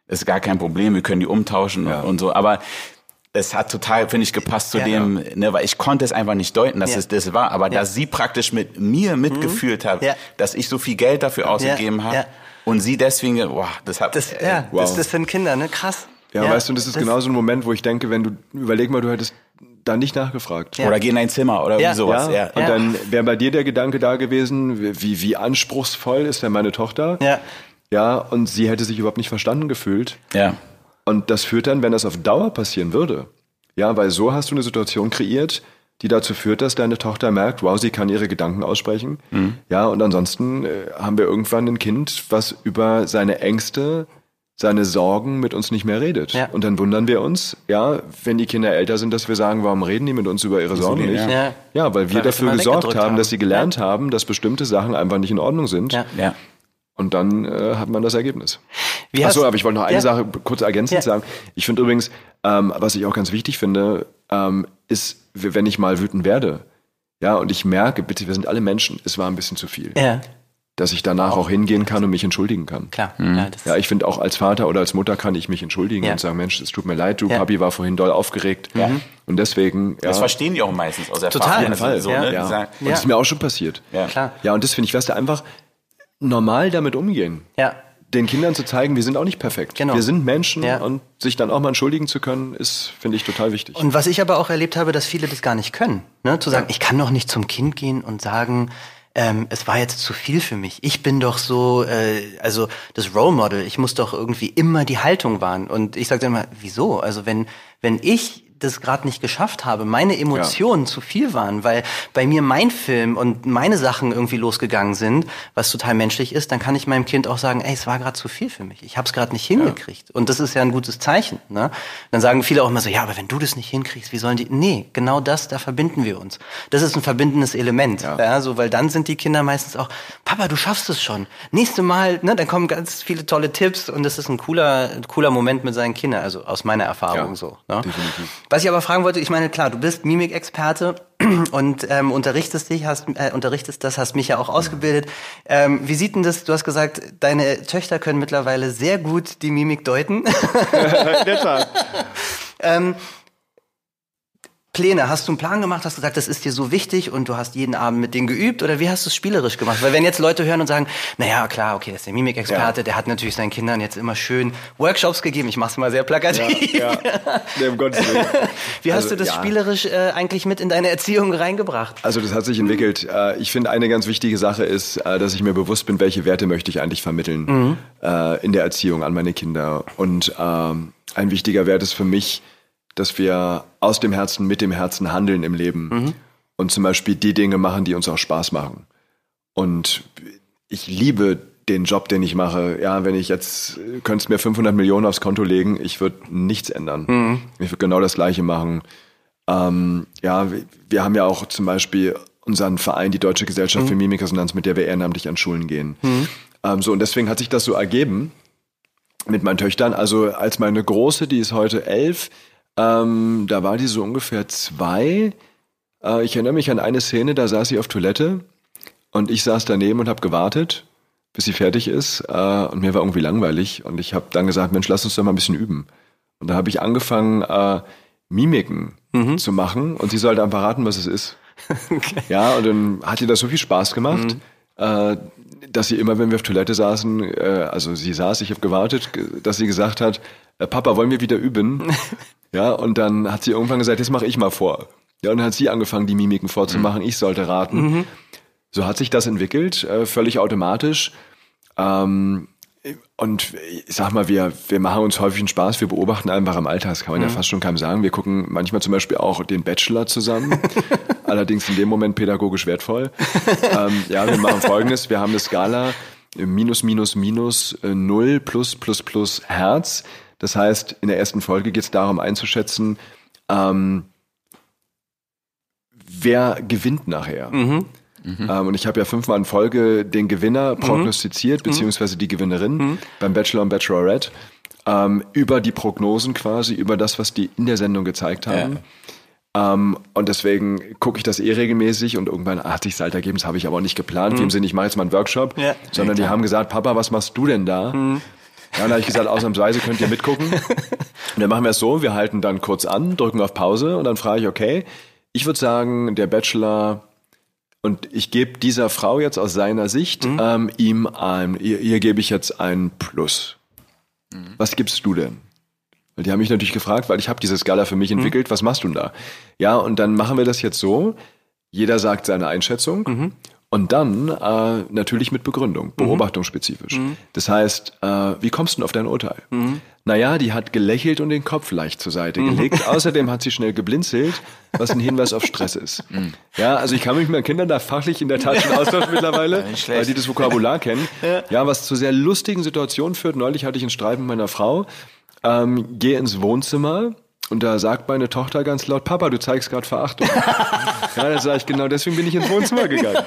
das ist gar kein Problem, wir können die umtauschen ja. und, und so. Aber es hat total, finde ich, gepasst zu Ja, dem, ne, weil ich konnte es einfach nicht deuten, dass Ja. es das war, aber Ja. dass sie praktisch mit mir mitgefühlt hat, Ja. dass ich so viel Geld dafür ausgegeben habe ja. und sie deswegen, boah, das hat, Das, äh, ja, wow. das, das sind Kinder, ne? Krass. Ja, weißt du, und das ist genau so ein Moment, wo ich denke, wenn du, überleg mal, du hättest da nicht nachgefragt. Ja. oder geh in dein Zimmer oder Ja. sowas, Ja, ja. und Ja. dann wäre bei dir der Gedanke da gewesen, wie, wie anspruchsvoll ist denn meine Tochter? Ja. Ja, und sie hätte sich überhaupt nicht verstanden gefühlt. ja. Und das führt dann, wenn das auf Dauer passieren würde, ja, weil so hast du eine Situation kreiert, die dazu führt, dass deine Tochter merkt, wow, sie kann ihre Gedanken aussprechen. Mhm. Ja, und ansonsten äh, haben wir irgendwann ein Kind, was über seine Ängste, seine Sorgen mit uns nicht mehr redet. Ja. Und dann wundern wir uns, ja, wenn die Kinder älter sind, dass wir sagen, warum reden die mit uns über ihre Sorgen nicht? ja. Ja. Ja, weil wir Weil dafür gesorgt haben, haben. dass sie gelernt haben, dass bestimmte Sachen einfach nicht in Ordnung sind. Ja. ja. Und dann äh, hat man das Ergebnis. Wie Achso, aber ich wollte noch eine Ja. Sache kurz ergänzend Ja. sagen. Ich finde übrigens, ähm, was ich auch ganz wichtig finde, ähm, ist, wenn ich mal wütend werde, ja, und ich merke, bitte, wir sind alle Menschen, es war ein bisschen zu viel, Ja, dass ich danach auch hingehen kann und mich entschuldigen kann. klar. Ja, das, Ja, ich finde auch als Vater oder als Mutter kann ich mich entschuldigen Ja. und sagen, Mensch, es tut mir leid, du Ja. Papi war vorhin doll aufgeregt. Und deswegen, ja, Das verstehen die auch meistens aus Total. Erfahrung. Auf jeden Also Fall. So, Ja. ne? Ja. Und das ist mir auch schon passiert. ja. klar. Ja, und das finde ich, weißt du, einfach normal damit umgehen. Ja. Den Kindern zu zeigen, wir sind auch nicht perfekt. Genau. Wir sind Menschen Ja. und sich dann auch mal entschuldigen zu können, ist, finde ich, total wichtig. Und was ich aber auch erlebt habe, dass viele das gar nicht können. Ne? Zu sagen, ich kann doch nicht zum Kind gehen und sagen, ähm, es war jetzt zu viel für mich. Ich bin doch so, äh, also das Role Model, ich muss doch irgendwie immer die Haltung wahren. Und ich sage dann immer, wieso? Also wenn, wenn ich das gerade nicht geschafft habe, meine Emotionen zu viel waren, weil bei mir mein Film und meine Sachen irgendwie losgegangen sind, was total menschlich ist, dann kann ich meinem Kind auch sagen, ey, es war gerade zu viel für mich. Ich habe es gerade nicht hingekriegt. Und das ist ja ein gutes Zeichen. Ne? Dann sagen viele auch immer so, ja, aber wenn du das nicht hinkriegst, wie sollen die? Nee, genau das, da verbinden wir uns. Das ist ein verbindendes Element. Ja. so, weil dann sind die Kinder meistens auch, Papa, du schaffst es schon. Nächste Mal, ne, dann kommen ganz viele tolle Tipps und das ist ein cooler, cooler Moment mit seinen Kindern, also aus meiner Erfahrung Ja, so. Ne? definitiv. Was ich aber fragen wollte, ich meine, klar, du bist Mimikexperte und ähm, unterrichtest dich, hast äh, unterrichtest das, hast mich ja auch ausgebildet. Ähm, wie sieht denn das? Du hast gesagt, deine Töchter können mittlerweile sehr gut die Mimik deuten. In der Tat. ähm, Pläne, hast du einen Plan gemacht, hast gesagt, das ist dir so wichtig und du hast jeden Abend mit denen geübt oder wie hast du es spielerisch gemacht? Weil wenn jetzt Leute hören und sagen, naja, klar, okay, das ist der Mimikexperte, Ja. der hat natürlich seinen Kindern jetzt immer schön Workshops gegeben, ich mach's mal sehr plakativ. Ja, nee, um Gottes Willen. Wie hast Also, du das ja. spielerisch äh, eigentlich mit in deine Erziehung reingebracht? Also das hat sich entwickelt. Äh, Ich finde, eine ganz wichtige Sache ist, äh, dass ich mir bewusst bin, welche Werte möchte ich eigentlich vermitteln äh, in der Erziehung an meine Kinder. Und ähm, ein wichtiger Wert ist für mich, dass wir aus dem Herzen mit dem Herzen handeln im Leben und zum Beispiel die Dinge machen, die uns auch Spaß machen. Und ich liebe den Job, den ich mache. Ja, wenn ich jetzt, könntest mir 500 Millionen aufs Konto legen, ich würde nichts ändern. Ich würde genau das Gleiche machen. Ähm, ja, wir, haben ja auch zum Beispiel unseren Verein, die Deutsche Gesellschaft für Mimikresonanz, mit der wir ehrenamtlich an Schulen gehen. Ähm, so, und deswegen hat sich das so ergeben mit meinen Töchtern. Also als meine Große, die ist heute elf, ähm, da war die so ungefähr zwei. Äh, ich erinnere mich an eine Szene, da saß sie auf Toilette und ich saß daneben und habe gewartet, bis sie fertig ist. Äh, und mir war irgendwie langweilig. Und ich habe dann gesagt, Mensch, lass uns doch mal ein bisschen üben. Und da habe ich angefangen, äh, Mimiken zu machen. Und sie sollte einfach raten, was es ist. Ja, und dann hat ihr das so viel Spaß gemacht, äh, dass sie immer, wenn wir auf Toilette saßen, äh, also sie saß, ich habe gewartet, ge- dass sie gesagt hat, äh, Papa, wollen wir wieder üben? ja, und dann hat sie irgendwann gesagt, jetzt mache ich mal vor. Ja, und dann hat sie angefangen, die Mimiken vorzumachen, ich sollte raten. So hat sich das entwickelt, äh, völlig automatisch. Ähm, und ich sag mal, wir, wir machen uns häufig einen Spaß, wir beobachten einfach im Alltag, das kann man ja fast schon keinem sagen. Wir gucken manchmal zum Beispiel auch den Bachelor zusammen, allerdings in dem Moment pädagogisch wertvoll. ähm, ja, wir machen folgendes, wir haben eine Skala minus, minus, minus, äh, null, plus, plus, plus, Herz. Das heißt, in der ersten Folge geht es darum einzuschätzen, ähm, wer gewinnt nachher. Ähm, und ich habe ja fünfmal in Folge den Gewinner prognostiziert, beziehungsweise die Gewinnerin beim Bachelor und Bachelorette. Ähm, über die Prognosen quasi, über das, was die in der Sendung gezeigt haben. Ähm, und deswegen gucke ich das eh regelmäßig und irgendwann hat sich halt ergeben, das habe ich aber auch nicht geplant, wie im Sinne, ich mache jetzt mal einen Workshop, Ja. sondern die haben gesagt, Papa, was machst du denn da? Ja, und dann habe ich gesagt, ausnahmsweise könnt ihr mitgucken. Und dann machen wir es so, wir halten dann kurz an, drücken auf Pause und dann frage ich, okay, ich würde sagen, der Bachelor und ich gebe dieser Frau jetzt aus seiner Sicht Mhm. ähm, ihm ein, ihr, ihr gebe ich jetzt ein Plus. Mhm. Was gibst du denn? Weil die haben mich natürlich gefragt, weil ich habe diese Skala für Mhm. mich entwickelt. Was machst du denn da? Ja, und dann machen wir das jetzt so. Jeder sagt seine Einschätzung. Mhm. Und dann äh, natürlich mit Begründung, beobachtungsspezifisch. Mhm. Das heißt, äh, wie kommst du denn auf dein Urteil? Naja, die hat gelächelt und den Kopf leicht zur Seite Mhm. gelegt. Außerdem hat sie schnell geblinzelt, was ein Hinweis auf Stress ist. Ja, also ich kann mich mit meinen Kindern da fachlich in der Tat schon austauschen mittlerweile, weil die das Vokabular kennen. Ja. was zu sehr lustigen Situationen führt. Neulich hatte ich einen Streit mit meiner Frau, ähm, gehe ins Wohnzimmer und da sagt meine Tochter ganz laut, Papa, du zeigst gerade Verachtung. ja, dann sage ich, genau deswegen bin ich ins Wohnzimmer gegangen.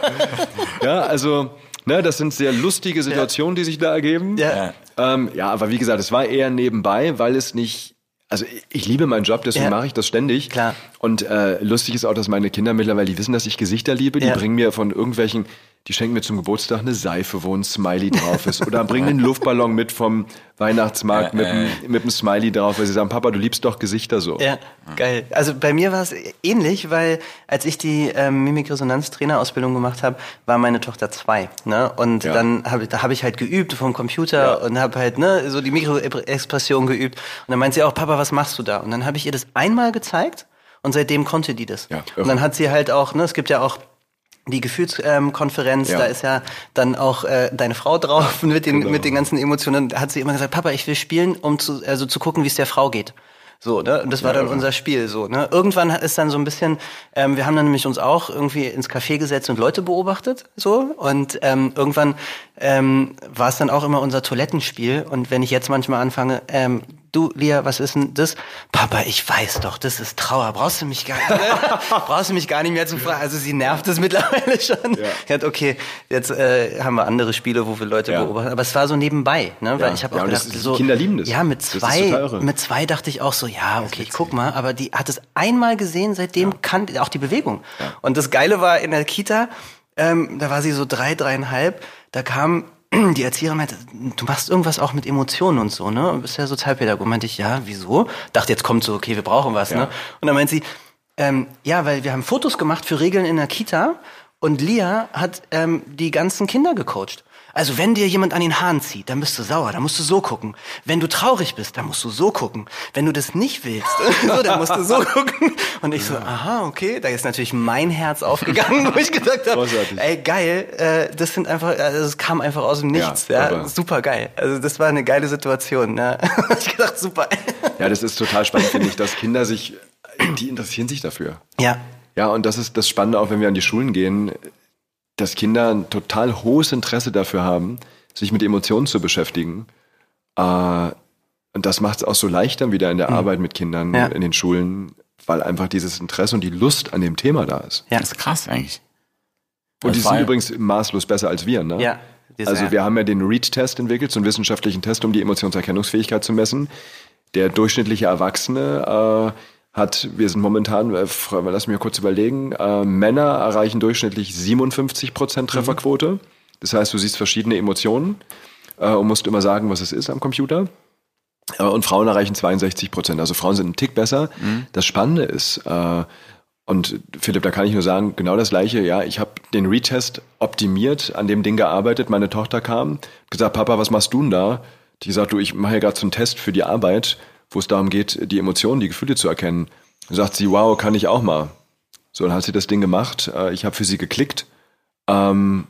Ja, also, ne, das sind sehr lustige Situationen, die sich da ergeben. Ja. Ähm, ja, aber wie gesagt, es war eher nebenbei, weil es nicht. Also ich- ich liebe meinen Job, deswegen Ja. mache ich das ständig. Klar. Und äh, lustig ist auch, dass meine Kinder mittlerweile, die wissen, dass ich Gesichter liebe. Die Ja. bringen mir von irgendwelchen, die schenken mir zum Geburtstag eine Seife, wo ein Smiley drauf ist. Oder bringen einen Luftballon mit vom Weihnachtsmarkt Äh, mit, einem, mit einem Smiley drauf, weil sie sagen, Papa, du liebst doch Gesichter so. Ja, geil. Also bei mir war es ähnlich, weil als ich die ähm, Mimik-Resonanz-Trainerausbildung gemacht habe, war meine Tochter zwei. Ne? Und Ja. dann habe da habe ich halt geübt vom Computer und habe halt ne, so die Mikroexpression geübt. Und dann meint sie auch, Papa, was machst du da? Und dann habe ich ihr das einmal gezeigt und seitdem konnte die das. Ja, und dann hat sie halt auch, ne, es gibt ja auch die Gefühlskonferenz, Konferenz, Ja. da ist ja dann auch äh, deine Frau drauf mit den Genau. mit den ganzen Emotionen. Da hat sie immer gesagt, Papa, ich will spielen, um zu also zu gucken, wie es der Frau geht. So, ne? Und das war dann irre. unser Spiel. So, ne? Irgendwann ist dann so ein bisschen, ähm, wir haben dann nämlich uns auch irgendwie ins Café gesetzt und Leute beobachtet. So. Und ähm, irgendwann ähm, war es dann auch immer unser Toilettenspiel. Und wenn ich jetzt manchmal anfange, ähm, du, Lia, was ist denn das? Papa, ich weiß doch, das ist Trauer. Brauchst du mich gar nicht, brauchst du mich gar nicht mehr zu fragen. Also sie nervt es mittlerweile schon. Ja. Sie hat, okay, jetzt äh, haben wir andere Spiele, wo wir Leute Ja. beobachten. Aber es war so nebenbei, ne? Weil Ja. ich habe auch gedacht, ist- so Kinder lieben das. Ja, mit zwei, mit zwei dachte ich auch so, ja, okay, ich guck mal, aber die hat es einmal gesehen, seitdem kann auch die Bewegung. Und das Geile war in der Kita, ähm, da war sie so drei, dreieinhalb, da kam die Erzieherin meinte, du machst irgendwas auch mit Emotionen und so, ne? Du bist ja Sozialpädagoge. Meinte ich, ja, wieso? Dachte, jetzt kommt so, okay, wir brauchen was, ne? Und dann meint sie, ähm, ja, weil wir haben Fotos gemacht für Regeln in der Kita und Lia hat ähm, die ganzen Kinder gecoacht. Also wenn dir jemand an den Haaren zieht, dann bist du sauer, dann musst du so gucken. Wenn du traurig bist, dann musst du so gucken. Wenn du das nicht willst, so, dann musst du so gucken. Und ich so, aha, okay, da ist natürlich mein Herz aufgegangen, wo ich gesagt habe, ey geil, äh, das sind einfach, also es kam einfach aus dem Nichts, Ja, ja, super geil. Also das war eine geile Situation. Ne? ich gedacht, super. Ja, das ist total spannend, finde ich, dass Kinder sich, die interessieren sich dafür. ja, Ja, und das ist das Spannende, auch wenn wir an die Schulen gehen, dass Kinder ein total hohes Interesse dafür haben, sich mit Emotionen zu beschäftigen. Äh, und das macht es auch so leicht dann wieder in der Arbeit mit Kindern Mhm. Ja. in den Schulen, weil einfach dieses Interesse und die Lust an dem Thema da ist. ja, Das ist krass eigentlich. Und die Das sind war- übrigens maßlos besser als wir, ne? ja. Also wir haben ja den READ-Test entwickelt, so einen wissenschaftlichen Test, um die Emotionserkennungsfähigkeit zu messen. Der durchschnittliche Erwachsene äh, hat, wir sind momentan, äh, lass mich mal kurz überlegen, äh, Männer erreichen durchschnittlich 57 Prozent Trefferquote. Das heißt, du siehst verschiedene Emotionen äh, und musst immer sagen, was es ist am Computer. Äh, Und Frauen erreichen 62 Prozent. Also Frauen sind einen Tick besser. Das Spannende ist, äh, und Philipp, da kann ich nur sagen, genau das Gleiche. Ja, ich habe den Retest optimiert, an dem Ding gearbeitet. Meine Tochter kam, gesagt, Papa, was machst du denn da? Die gesagt, du, ich mache ja gerade so einen Test für die Arbeit, wo es darum geht, die Emotionen, die Gefühle zu erkennen. Dann sagt sie, wow, kann ich auch mal. So, dann hat sie das Ding gemacht. Äh, Ich habe für sie geklickt. Ähm,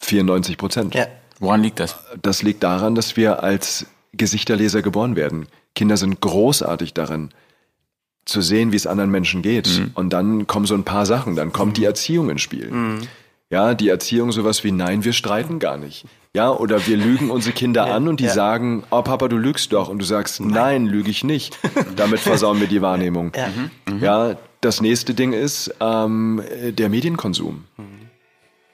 94 Prozent. ja. Woran liegt das? Das liegt daran, dass wir als Gesichterleser geboren werden. Kinder sind großartig darin, zu sehen, wie es anderen Menschen geht. Mhm. Und dann kommen so ein paar Sachen. Dann kommt die Erziehung ins Spiel. Ja, die Erziehung sowas wie, nein, wir streiten gar nicht. Ja, oder wir lügen unsere Kinder an und die ja. sagen, oh Papa, du lügst doch. Und du sagst, nein, lüge ich nicht. Damit versauen wir die Wahrnehmung. Ja. Ja, das nächste Ding ist ähm, der Medienkonsum.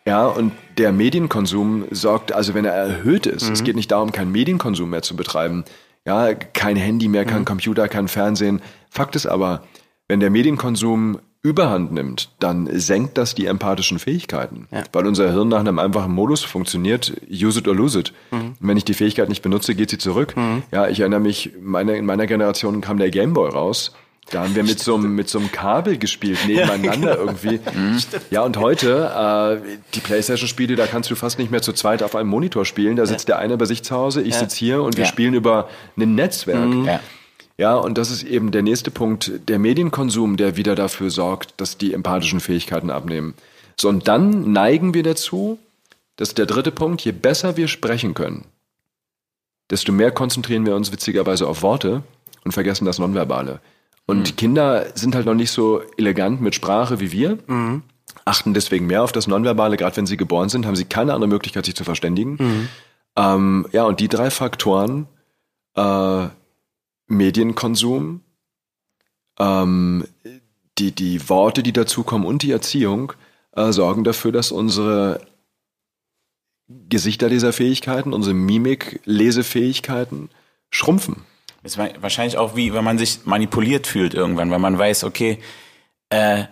Ja, und der Medienkonsum sorgt, also wenn er erhöht ist, es geht nicht darum, keinen Medienkonsum mehr zu betreiben. Ja, kein Handy mehr, kein Computer, kein Fernsehen. Fakt ist aber, wenn der Medienkonsum überhand nimmt, dann senkt das die empathischen Fähigkeiten. Ja. Weil unser Hirn nach einem einfachen Modus funktioniert, use it or lose it. Mhm. Wenn ich die Fähigkeit nicht benutze, geht sie zurück. Mhm. Ja, ich erinnere mich, meine, in meiner Generation kam der Gameboy raus. Da haben wir mit so, einem, mit so einem Kabel gespielt, nebeneinander irgendwie. Mhm. Ja, und heute, äh, die Playstation-Spiele, da kannst du fast nicht mehr zu zweit auf einem Monitor spielen. Da sitzt ja. der eine bei sich zu Hause, ich ja. sitze hier und wir ja. spielen über ein Netzwerk. Mhm. Ja. Und das ist eben der nächste Punkt, der Medienkonsum, der wieder dafür sorgt, dass die empathischen Fähigkeiten abnehmen. So, und dann neigen wir dazu, das ist der dritte Punkt, je besser wir sprechen können, desto mehr konzentrieren wir uns witzigerweise auf Worte und vergessen das Nonverbale. Und mhm. Kinder sind halt noch nicht so elegant mit Sprache wie wir, mhm. achten deswegen mehr auf das Nonverbale, gerade wenn sie geboren sind, haben sie keine andere Möglichkeit, sich zu verständigen. Mhm. Ähm, ja, und die drei Faktoren, äh, Medienkonsum, ähm, die, die Worte, die dazukommen und die Erziehung äh, sorgen dafür, dass unsere Gesichterleserfähigkeiten, unsere Mimik-Lesefähigkeiten schrumpfen. Ist wahrscheinlich auch wie, wenn man sich manipuliert fühlt irgendwann, weil man weiß, okay, äh,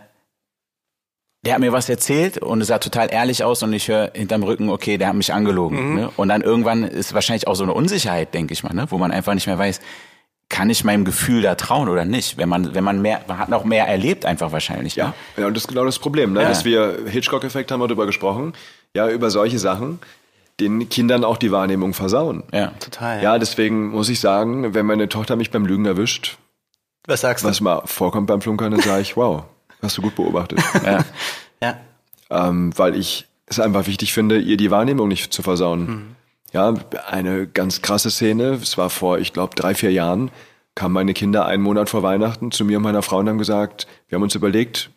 der hat mir was erzählt und es sah total ehrlich aus und ich höre hinterm Rücken, okay, der hat mich angelogen. Mhm. Ne? Und dann irgendwann ist wahrscheinlich auch so eine Unsicherheit, denke ich mal, ne? wo man einfach nicht mehr weiß, kann ich meinem Gefühl da trauen oder nicht? Wenn man, wenn man mehr, man hat noch mehr erlebt einfach wahrscheinlich. Ne? Ja, ja, und das ist genau das Problem, ne? Ja. dass wir, Hitchcock-Effekt haben wir darüber gesprochen, ja, über solche Sachen, den Kindern auch die Wahrnehmung versauen. Ja, total. Ja, deswegen muss ich sagen, wenn meine Tochter mich beim Lügen erwischt, was sagst du? Was mal vorkommt beim Flunkern, dann sage ich, wow, hast du gut beobachtet. ja. ja. Ähm, weil ich es einfach wichtig finde, ihr die Wahrnehmung nicht zu versauen. Mhm. Ja, eine ganz krasse Szene. Es war vor, ich glaube, drei, vier Jahren, kamen meine Kinder einen Monat vor Weihnachten zu mir und meiner Frau und haben gesagt, wir haben uns überlegt,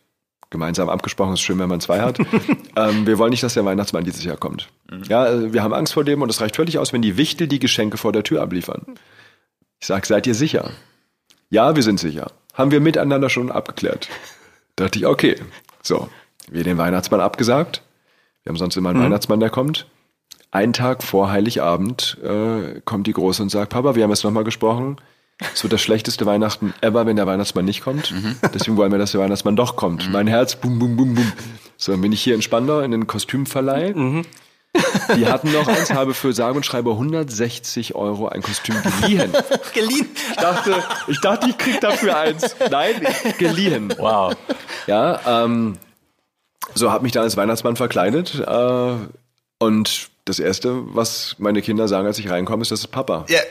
gemeinsam abgesprochen, ist schön, wenn man zwei hat. ähm, wir wollen nicht, dass der Weihnachtsmann dieses Jahr kommt. Mhm. Ja, äh, wir haben Angst vor dem und es reicht völlig aus, wenn die Wichtel die Geschenke vor der Tür abliefern. Ich sage, seid ihr sicher? Ja, wir sind sicher. Haben wir miteinander schon abgeklärt. Da dachte ich, okay, so, wir den Weihnachtsmann abgesagt. Wir haben sonst immer einen mhm. Weihnachtsmann, der kommt. Einen Tag vor Heiligabend äh, kommt die Große und sagt, Papa, wir haben jetzt nochmal gesprochen. Es wird das schlechteste Weihnachten ever, wenn der Weihnachtsmann nicht kommt. Mhm. Deswegen wollen wir, dass der Weihnachtsmann doch kommt. Mhm. Mein Herz, bum, bum, bum, bum. So, dann bin ich hier in Spandau in den Kostümverleih. Mhm. Die hatten noch eins, habe für sage und schreibe 160 Euro ein Kostüm geliehen. geliehen? Ich dachte, ich dachte, ich krieg dafür eins. Nein, geliehen. Wow. Ja, ähm, so habe mich da als Weihnachtsmann verkleidet. Äh, und das Erste, was meine Kinder sagen, als ich reinkomme, ist, das ist Papa. Ja.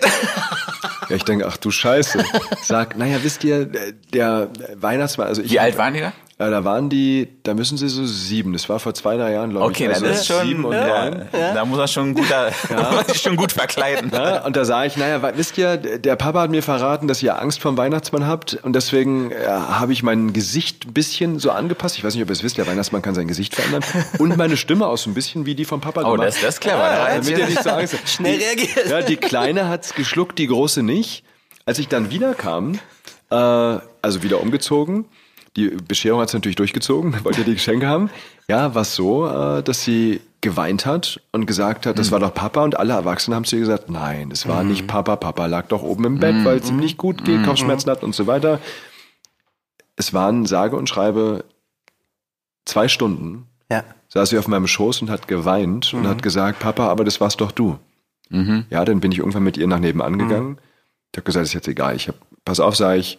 Ja, ich denke, ach du Scheiße. Sag, naja, wisst ihr, der Weihnachtsmann, also ich. Wie alt waren die da? Ja, da waren die, da müssen sie so sieben. Das war vor zwei, drei Jahren, glaube okay, ich. Okay, also das ist schon, sieben und ja, neun. Ja. Da muss er schon guter, ja. schon gut verkleiden. Ja, und da sah ich, naja, wisst ihr, der Papa hat mir verraten, dass ihr Angst vor dem Weihnachtsmann habt und deswegen äh, habe ich mein Gesicht ein bisschen so angepasst. Ich weiß nicht, ob ihr es wisst, der Weihnachtsmann kann sein Gesicht verändern und meine Stimme auch so ein bisschen wie die vom Papa oh, gemacht. Oh, das, das ist clever. Ja, damit ihr nicht so Angst habt. Schnell reagiert. Ja, die Kleine hat's geschluckt, die Große nicht. Als ich dann wiederkam, äh, also wieder umgezogen, die Bescherung hat sie natürlich durchgezogen, wollte die Geschenke haben. Ja, war so, äh, dass sie geweint hat und gesagt hat, das mhm. war doch Papa und alle Erwachsenen haben zu ihr gesagt, nein, das war mhm. nicht Papa, Papa lag doch oben im Bett, mhm. weil es ihm nicht gut geht, mhm. Kopfschmerzen hat und so weiter. Es waren sage und schreibe zwei Stunden. Ja. Saß sie auf meinem Schoß und hat geweint und hat gesagt, Papa, aber das warst doch du. Mhm. Ja, dann bin ich irgendwann mit ihr nach nebenan gegangen. Ich habe gesagt, ist jetzt egal. Ich hab, pass auf, sage ich,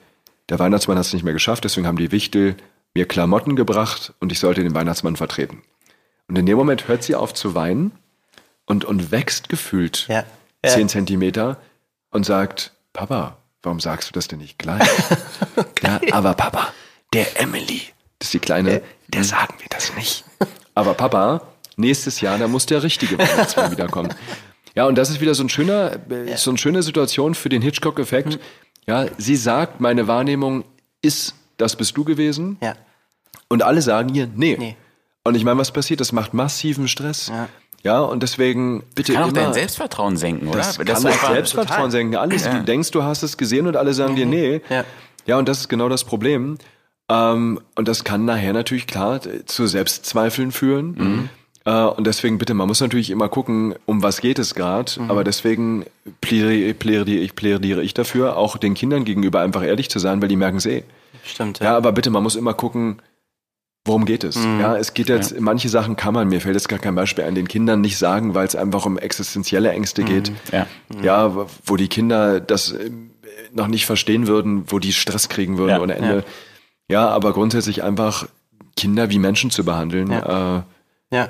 der Weihnachtsmann hat es nicht mehr geschafft, deswegen haben die Wichtel mir Klamotten gebracht und ich sollte den Weihnachtsmann vertreten. Und in dem Moment hört sie auf zu weinen und, und wächst gefühlt ja. Ja. zehn Zentimeter und sagt, Papa, warum sagst du das denn nicht gleich? okay. Ja, aber Papa, der Emily, das ist die Kleine, der sagen wir das nicht. Aber Papa, nächstes Jahr, da muss der richtige Weihnachtsmann wiederkommen. Ja, und das ist wieder so ein schöner, äh, so eine schöne Situation für den Hitchcock-Effekt. Mhm. Ja, sie sagt, meine Wahrnehmung ist, das bist du gewesen. Ja. Und alle sagen ihr, nee. nee. Und ich meine, was passiert? Das macht massiven Stress. Ja. Ja, und deswegen bitte das kann immer, auch dein Selbstvertrauen senken, oder? Das, das kann das Selbstvertrauen total. senken. Alles, ja. du denkst, du hast es gesehen und alle sagen mhm. dir, nee. Ja. ja, und das ist genau das Problem. Ähm, und das kann nachher natürlich klar zu Selbstzweifeln führen. Mhm. Äh, und deswegen bitte, man muss natürlich immer gucken, um was geht es gerade. Mhm. Aber deswegen plädiere, plädiere, ich, plädiere ich dafür, auch den Kindern gegenüber einfach ehrlich zu sein, weil die merken es eh. Stimmt, ja. Ja, aber bitte, man muss immer gucken, Worum geht es? Mhm. Ja, es geht jetzt, ja. manche Sachen kann man, mir fällt jetzt gar kein Beispiel an, den Kindern nicht sagen, weil es einfach um existenzielle Ängste mhm. geht. Ja. ja, wo die Kinder das äh, noch nicht verstehen würden, wo die Stress kriegen würden ja. ohne Ende. Ja. ja. aber grundsätzlich einfach Kinder wie Menschen zu behandeln. Ja. Äh, ja.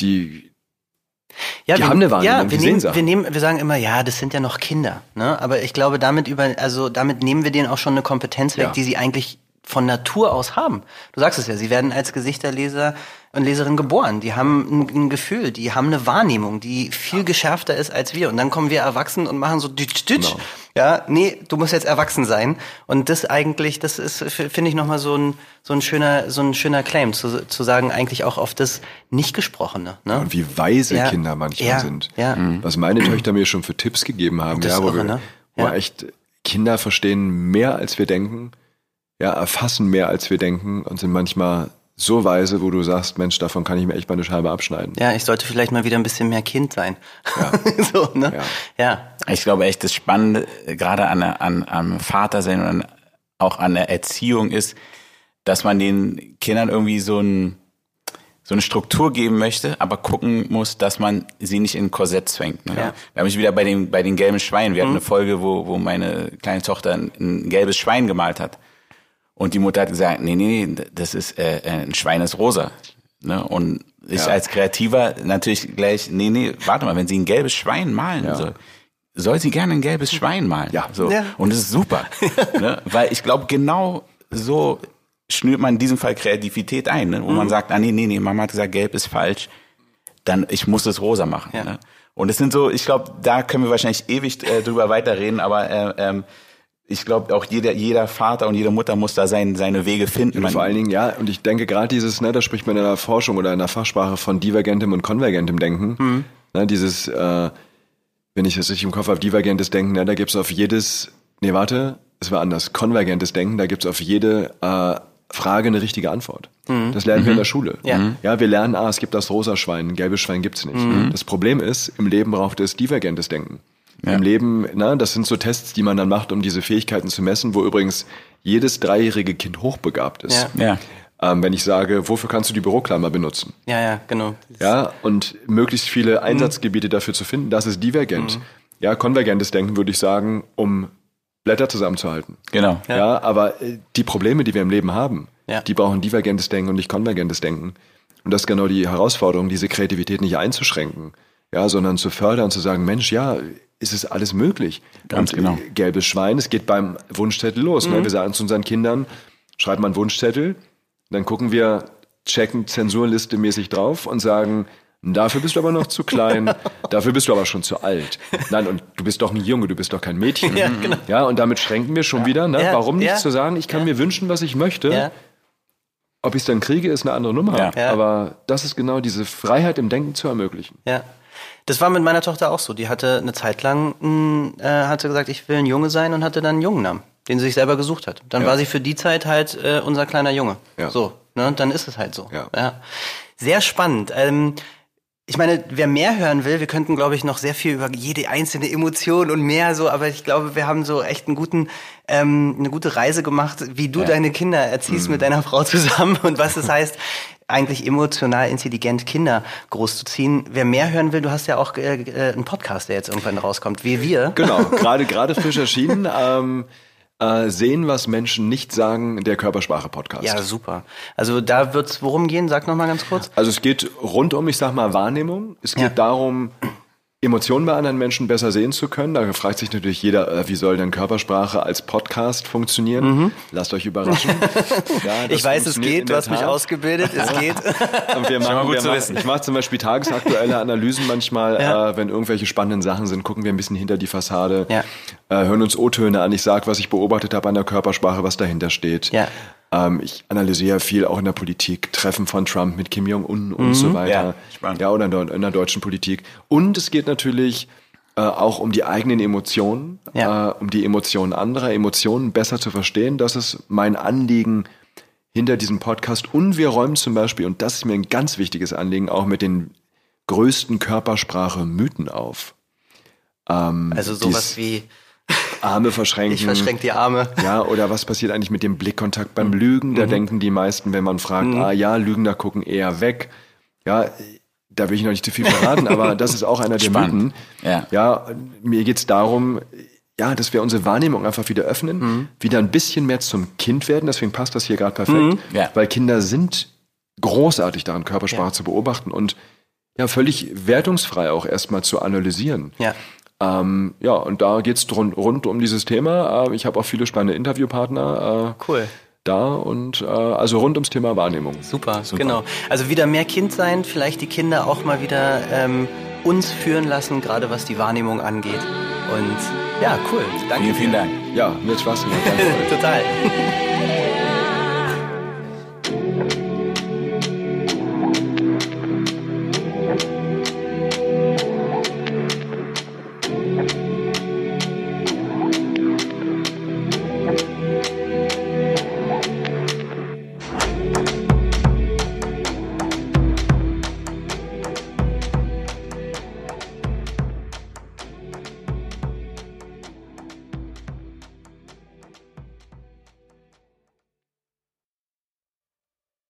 Die, ja, die wir, haben eine Wahrnehmung, ja, wir, nehmen, wir nehmen, wir sagen immer, ja, das sind ja noch Kinder, ne? Aber ich glaube, damit über, also damit nehmen wir denen auch schon eine Kompetenz weg, ja. die sie eigentlich von Natur aus haben. Du sagst es ja, sie werden als Gesichterleser und Leserin geboren. Die haben ein, ein, Gefühl, die haben eine Wahrnehmung, die viel geschärfter ist als wir. Und dann kommen wir erwachsen und machen so ditsch, ditsch. Genau. Ja, nee, du musst jetzt erwachsen sein. Und das eigentlich, das ist, finde ich nochmal so ein, so ein schöner, so ein schöner Claim, zu, zu sagen, eigentlich auch auf das Nicht-Gesprochene. Ne? Und wie weise ja. Kinder manchmal ja. sind. Ja. Mhm. Was meine Töchter mir schon für Tipps gegeben haben, ja, wo, wir, ne? wo echt Kinder verstehen mehr als wir denken ja, erfassen mehr als wir denken und sind manchmal so weise, wo du sagst, Mensch, davon kann ich mir echt mal eine Scheibe abschneiden. Ja, ich sollte vielleicht mal wieder ein bisschen mehr Kind sein. Ja. so, ne? Ja. ja. Ich glaube echt, das Spannende gerade an, an, am Vater sein und an, auch an der Erziehung ist, dass man den Kindern irgendwie so ein so eine Struktur geben möchte, aber gucken muss, dass man sie nicht in ein Korsett zwängt. Ne? Ja. Wir haben mich wieder bei den, bei den gelben Schweinen. Wir mhm. hatten eine Folge, wo, wo meine kleine Tochter ein, ein gelbes Schwein gemalt hat. Und die Mutter hat gesagt, nee, nee, nee, das ist äh, ein Schwein ist rosa. Ne? Und ich ja. als Kreativer natürlich gleich, nee, nee, warte mal, wenn sie ein gelbes Schwein malen ja. soll, soll sie gerne ein gelbes Schwein malen. Ja. So. Ja. Und das ist super. ne? Weil ich glaube, genau so schnürt man in diesem Fall Kreativität ein, ne? wo mhm. man sagt, ah nee, nee, nee, Mama hat gesagt, gelb ist falsch, dann ich muss es rosa machen. Ja. Ne? Und es sind so, ich glaube, da können wir wahrscheinlich ewig äh, drüber weiterreden, aber äh, ähm, ich glaube, auch jeder, jeder Vater und jede Mutter muss da sein, seine Wege finden. Ja, vor allen Dingen, ja, und ich denke gerade dieses, ne, da spricht man in der Forschung oder in der Fachsprache von divergentem und konvergentem Denken. Mhm. Ne, dieses, äh, wenn ich das richtig im Kopf habe, divergentes Denken, ne, da gibt's auf jedes, nee, warte, es war anders, konvergentes Denken, da gibt's auf jede äh, Frage eine richtige Antwort. Mhm. Das lernen mhm. wir in der mhm. Schule. Ja. ja, wir lernen, ah, es gibt das rosa Schwein, ein gelbes Schwein gibt's nicht. Mhm. Das Problem ist, im Leben braucht es divergentes Denken ja. im Leben. Na, das sind so Tests, die man dann macht, um diese Fähigkeiten zu messen, wo übrigens jedes dreijährige Kind hochbegabt ist. Ja. ja. Ähm, wenn ich sage, wofür kannst du die Büroklammer benutzen? Ja, ja, genau. Ja, und möglichst viele Einsatzgebiete mhm. dafür zu finden, das ist divergent. Mhm. Ja, konvergentes Denken würde ich sagen, um Blätter zusammenzuhalten. Genau. Ja, ja aber äh, die Probleme, die wir im Leben haben, ja. die brauchen divergentes Denken und nicht konvergentes Denken. Und das ist genau die Herausforderung, diese Kreativität nicht einzuschränken, ja, sondern zu fördern, zu sagen, Mensch, ja, ist es alles möglich. Ganz und genau. Gelbes Schwein, es geht beim Wunschzettel los. Ne? Mhm. Ne? Wir sagen zu unseren Kindern, schreibt mal einen Wunschzettel, dann gucken wir, checken Zensurliste mäßig drauf und sagen, Dafür bist du aber noch zu klein, dafür bist du aber schon zu alt. Nein, und du bist doch ein Junge, du bist doch kein Mädchen. Ja, genau. ja und damit schränken wir schon ja. wieder. Ne? Ja, Warum nicht zu sagen, ich kann mir wünschen, was ich möchte. Ob ich es dann kriege, ist eine andere Nummer. Aber das ist genau diese Freiheit im Denken zu ermöglichen. Ja. Das war mit meiner Tochter auch so. Die hatte eine Zeit lang, äh, hatte gesagt, ich will ein Junge sein und hatte dann einen Jungennamen, den sie sich selber gesucht hat. Dann ja. war sie für die Zeit halt äh, unser kleiner Junge. Ja. So, ne? Und dann ist es halt so. Ja. ja. Sehr spannend. Ähm, ich meine, wer mehr hören will, wir könnten, glaube ich, noch sehr viel über jede einzelne Emotion und mehr so, aber ich glaube, wir haben so echt einen guten, ähm, eine gute Reise gemacht, wie du ja. deine Kinder erziehst mhm. mit deiner Frau zusammen und was es heißt, eigentlich emotional intelligent Kinder großzuziehen. Wer mehr hören will, du hast ja auch äh, äh, einen Podcast, der jetzt irgendwann rauskommt, wie wir. Genau, gerade gerade frisch erschienen. Ähm, äh, sehen, was Menschen nicht sagen, der Körpersprache-Podcast. Ja, super. Also da wird's worum gehen? Sag noch mal ganz kurz. Also es geht rund um, ich sag mal, Wahrnehmung. Es geht ja. darum, Emotionen bei anderen Menschen besser sehen zu können. Da fragt sich natürlich jeder, äh, wie soll denn Körpersprache als Podcast funktionieren? Mhm. Lasst euch überraschen. ja, ich weiß, es geht. Du hast mich ausgebildet. Es geht. Und wir machen, wir machen, ich mache zum Beispiel tagesaktuelle Analysen manchmal, ja. äh, wenn irgendwelche spannenden Sachen sind, gucken wir ein bisschen hinter die Fassade, ja. äh, hören uns O-Töne an. Ich sage, was ich beobachtet habe an der Körpersprache, was dahinter steht. Ähm, ich analysiere viel auch in der Politik, Treffen von Trump mit Kim Jong-un und mhm. so weiter. Ja, ja oder in der, in der, deutschen Politik. Und es geht natürlich äh, auch um die eigenen Emotionen, ja. äh, um die Emotionen anderer, Emotionen besser zu verstehen. Das ist mein Anliegen hinter diesem Podcast. Und wir räumen zum Beispiel, und das ist mir ein ganz wichtiges Anliegen, auch mit den größten Körpersprache-Mythen auf. Ähm, also sowas wie Arme verschränken. Ich verschränke die Arme. Ja, oder was passiert eigentlich mit dem Blickkontakt beim Lügen? Da denken die meisten, wenn man fragt, ah ja, Lügner gucken eher weg. Ja, da will ich noch nicht zu viel verraten, aber das ist auch einer der. Mythen. Ja. ja, mir geht's darum, ja, dass wir unsere Wahrnehmung einfach wieder öffnen, Mhm. wieder ein bisschen mehr zum Kind werden. Deswegen passt das hier gerade perfekt, Mhm. Ja. weil Kinder sind großartig darin, Körpersprache Ja. zu beobachten und ja, völlig wertungsfrei auch erstmal zu analysieren. Ja. Ähm, ja, und da geht's rund, rund um dieses Thema. Äh, ich habe auch viele spannende Interviewpartner äh, Cool. da und äh, also rund ums Thema Wahrnehmung. Super, genau. Also wieder mehr Kind sein, vielleicht die Kinder auch mal wieder ähm, uns führen lassen, gerade was die Wahrnehmung angeht. Und ja, cool. Danke. Vielen, vielen Dank. Ja, mir hat Spaß gemacht. Total.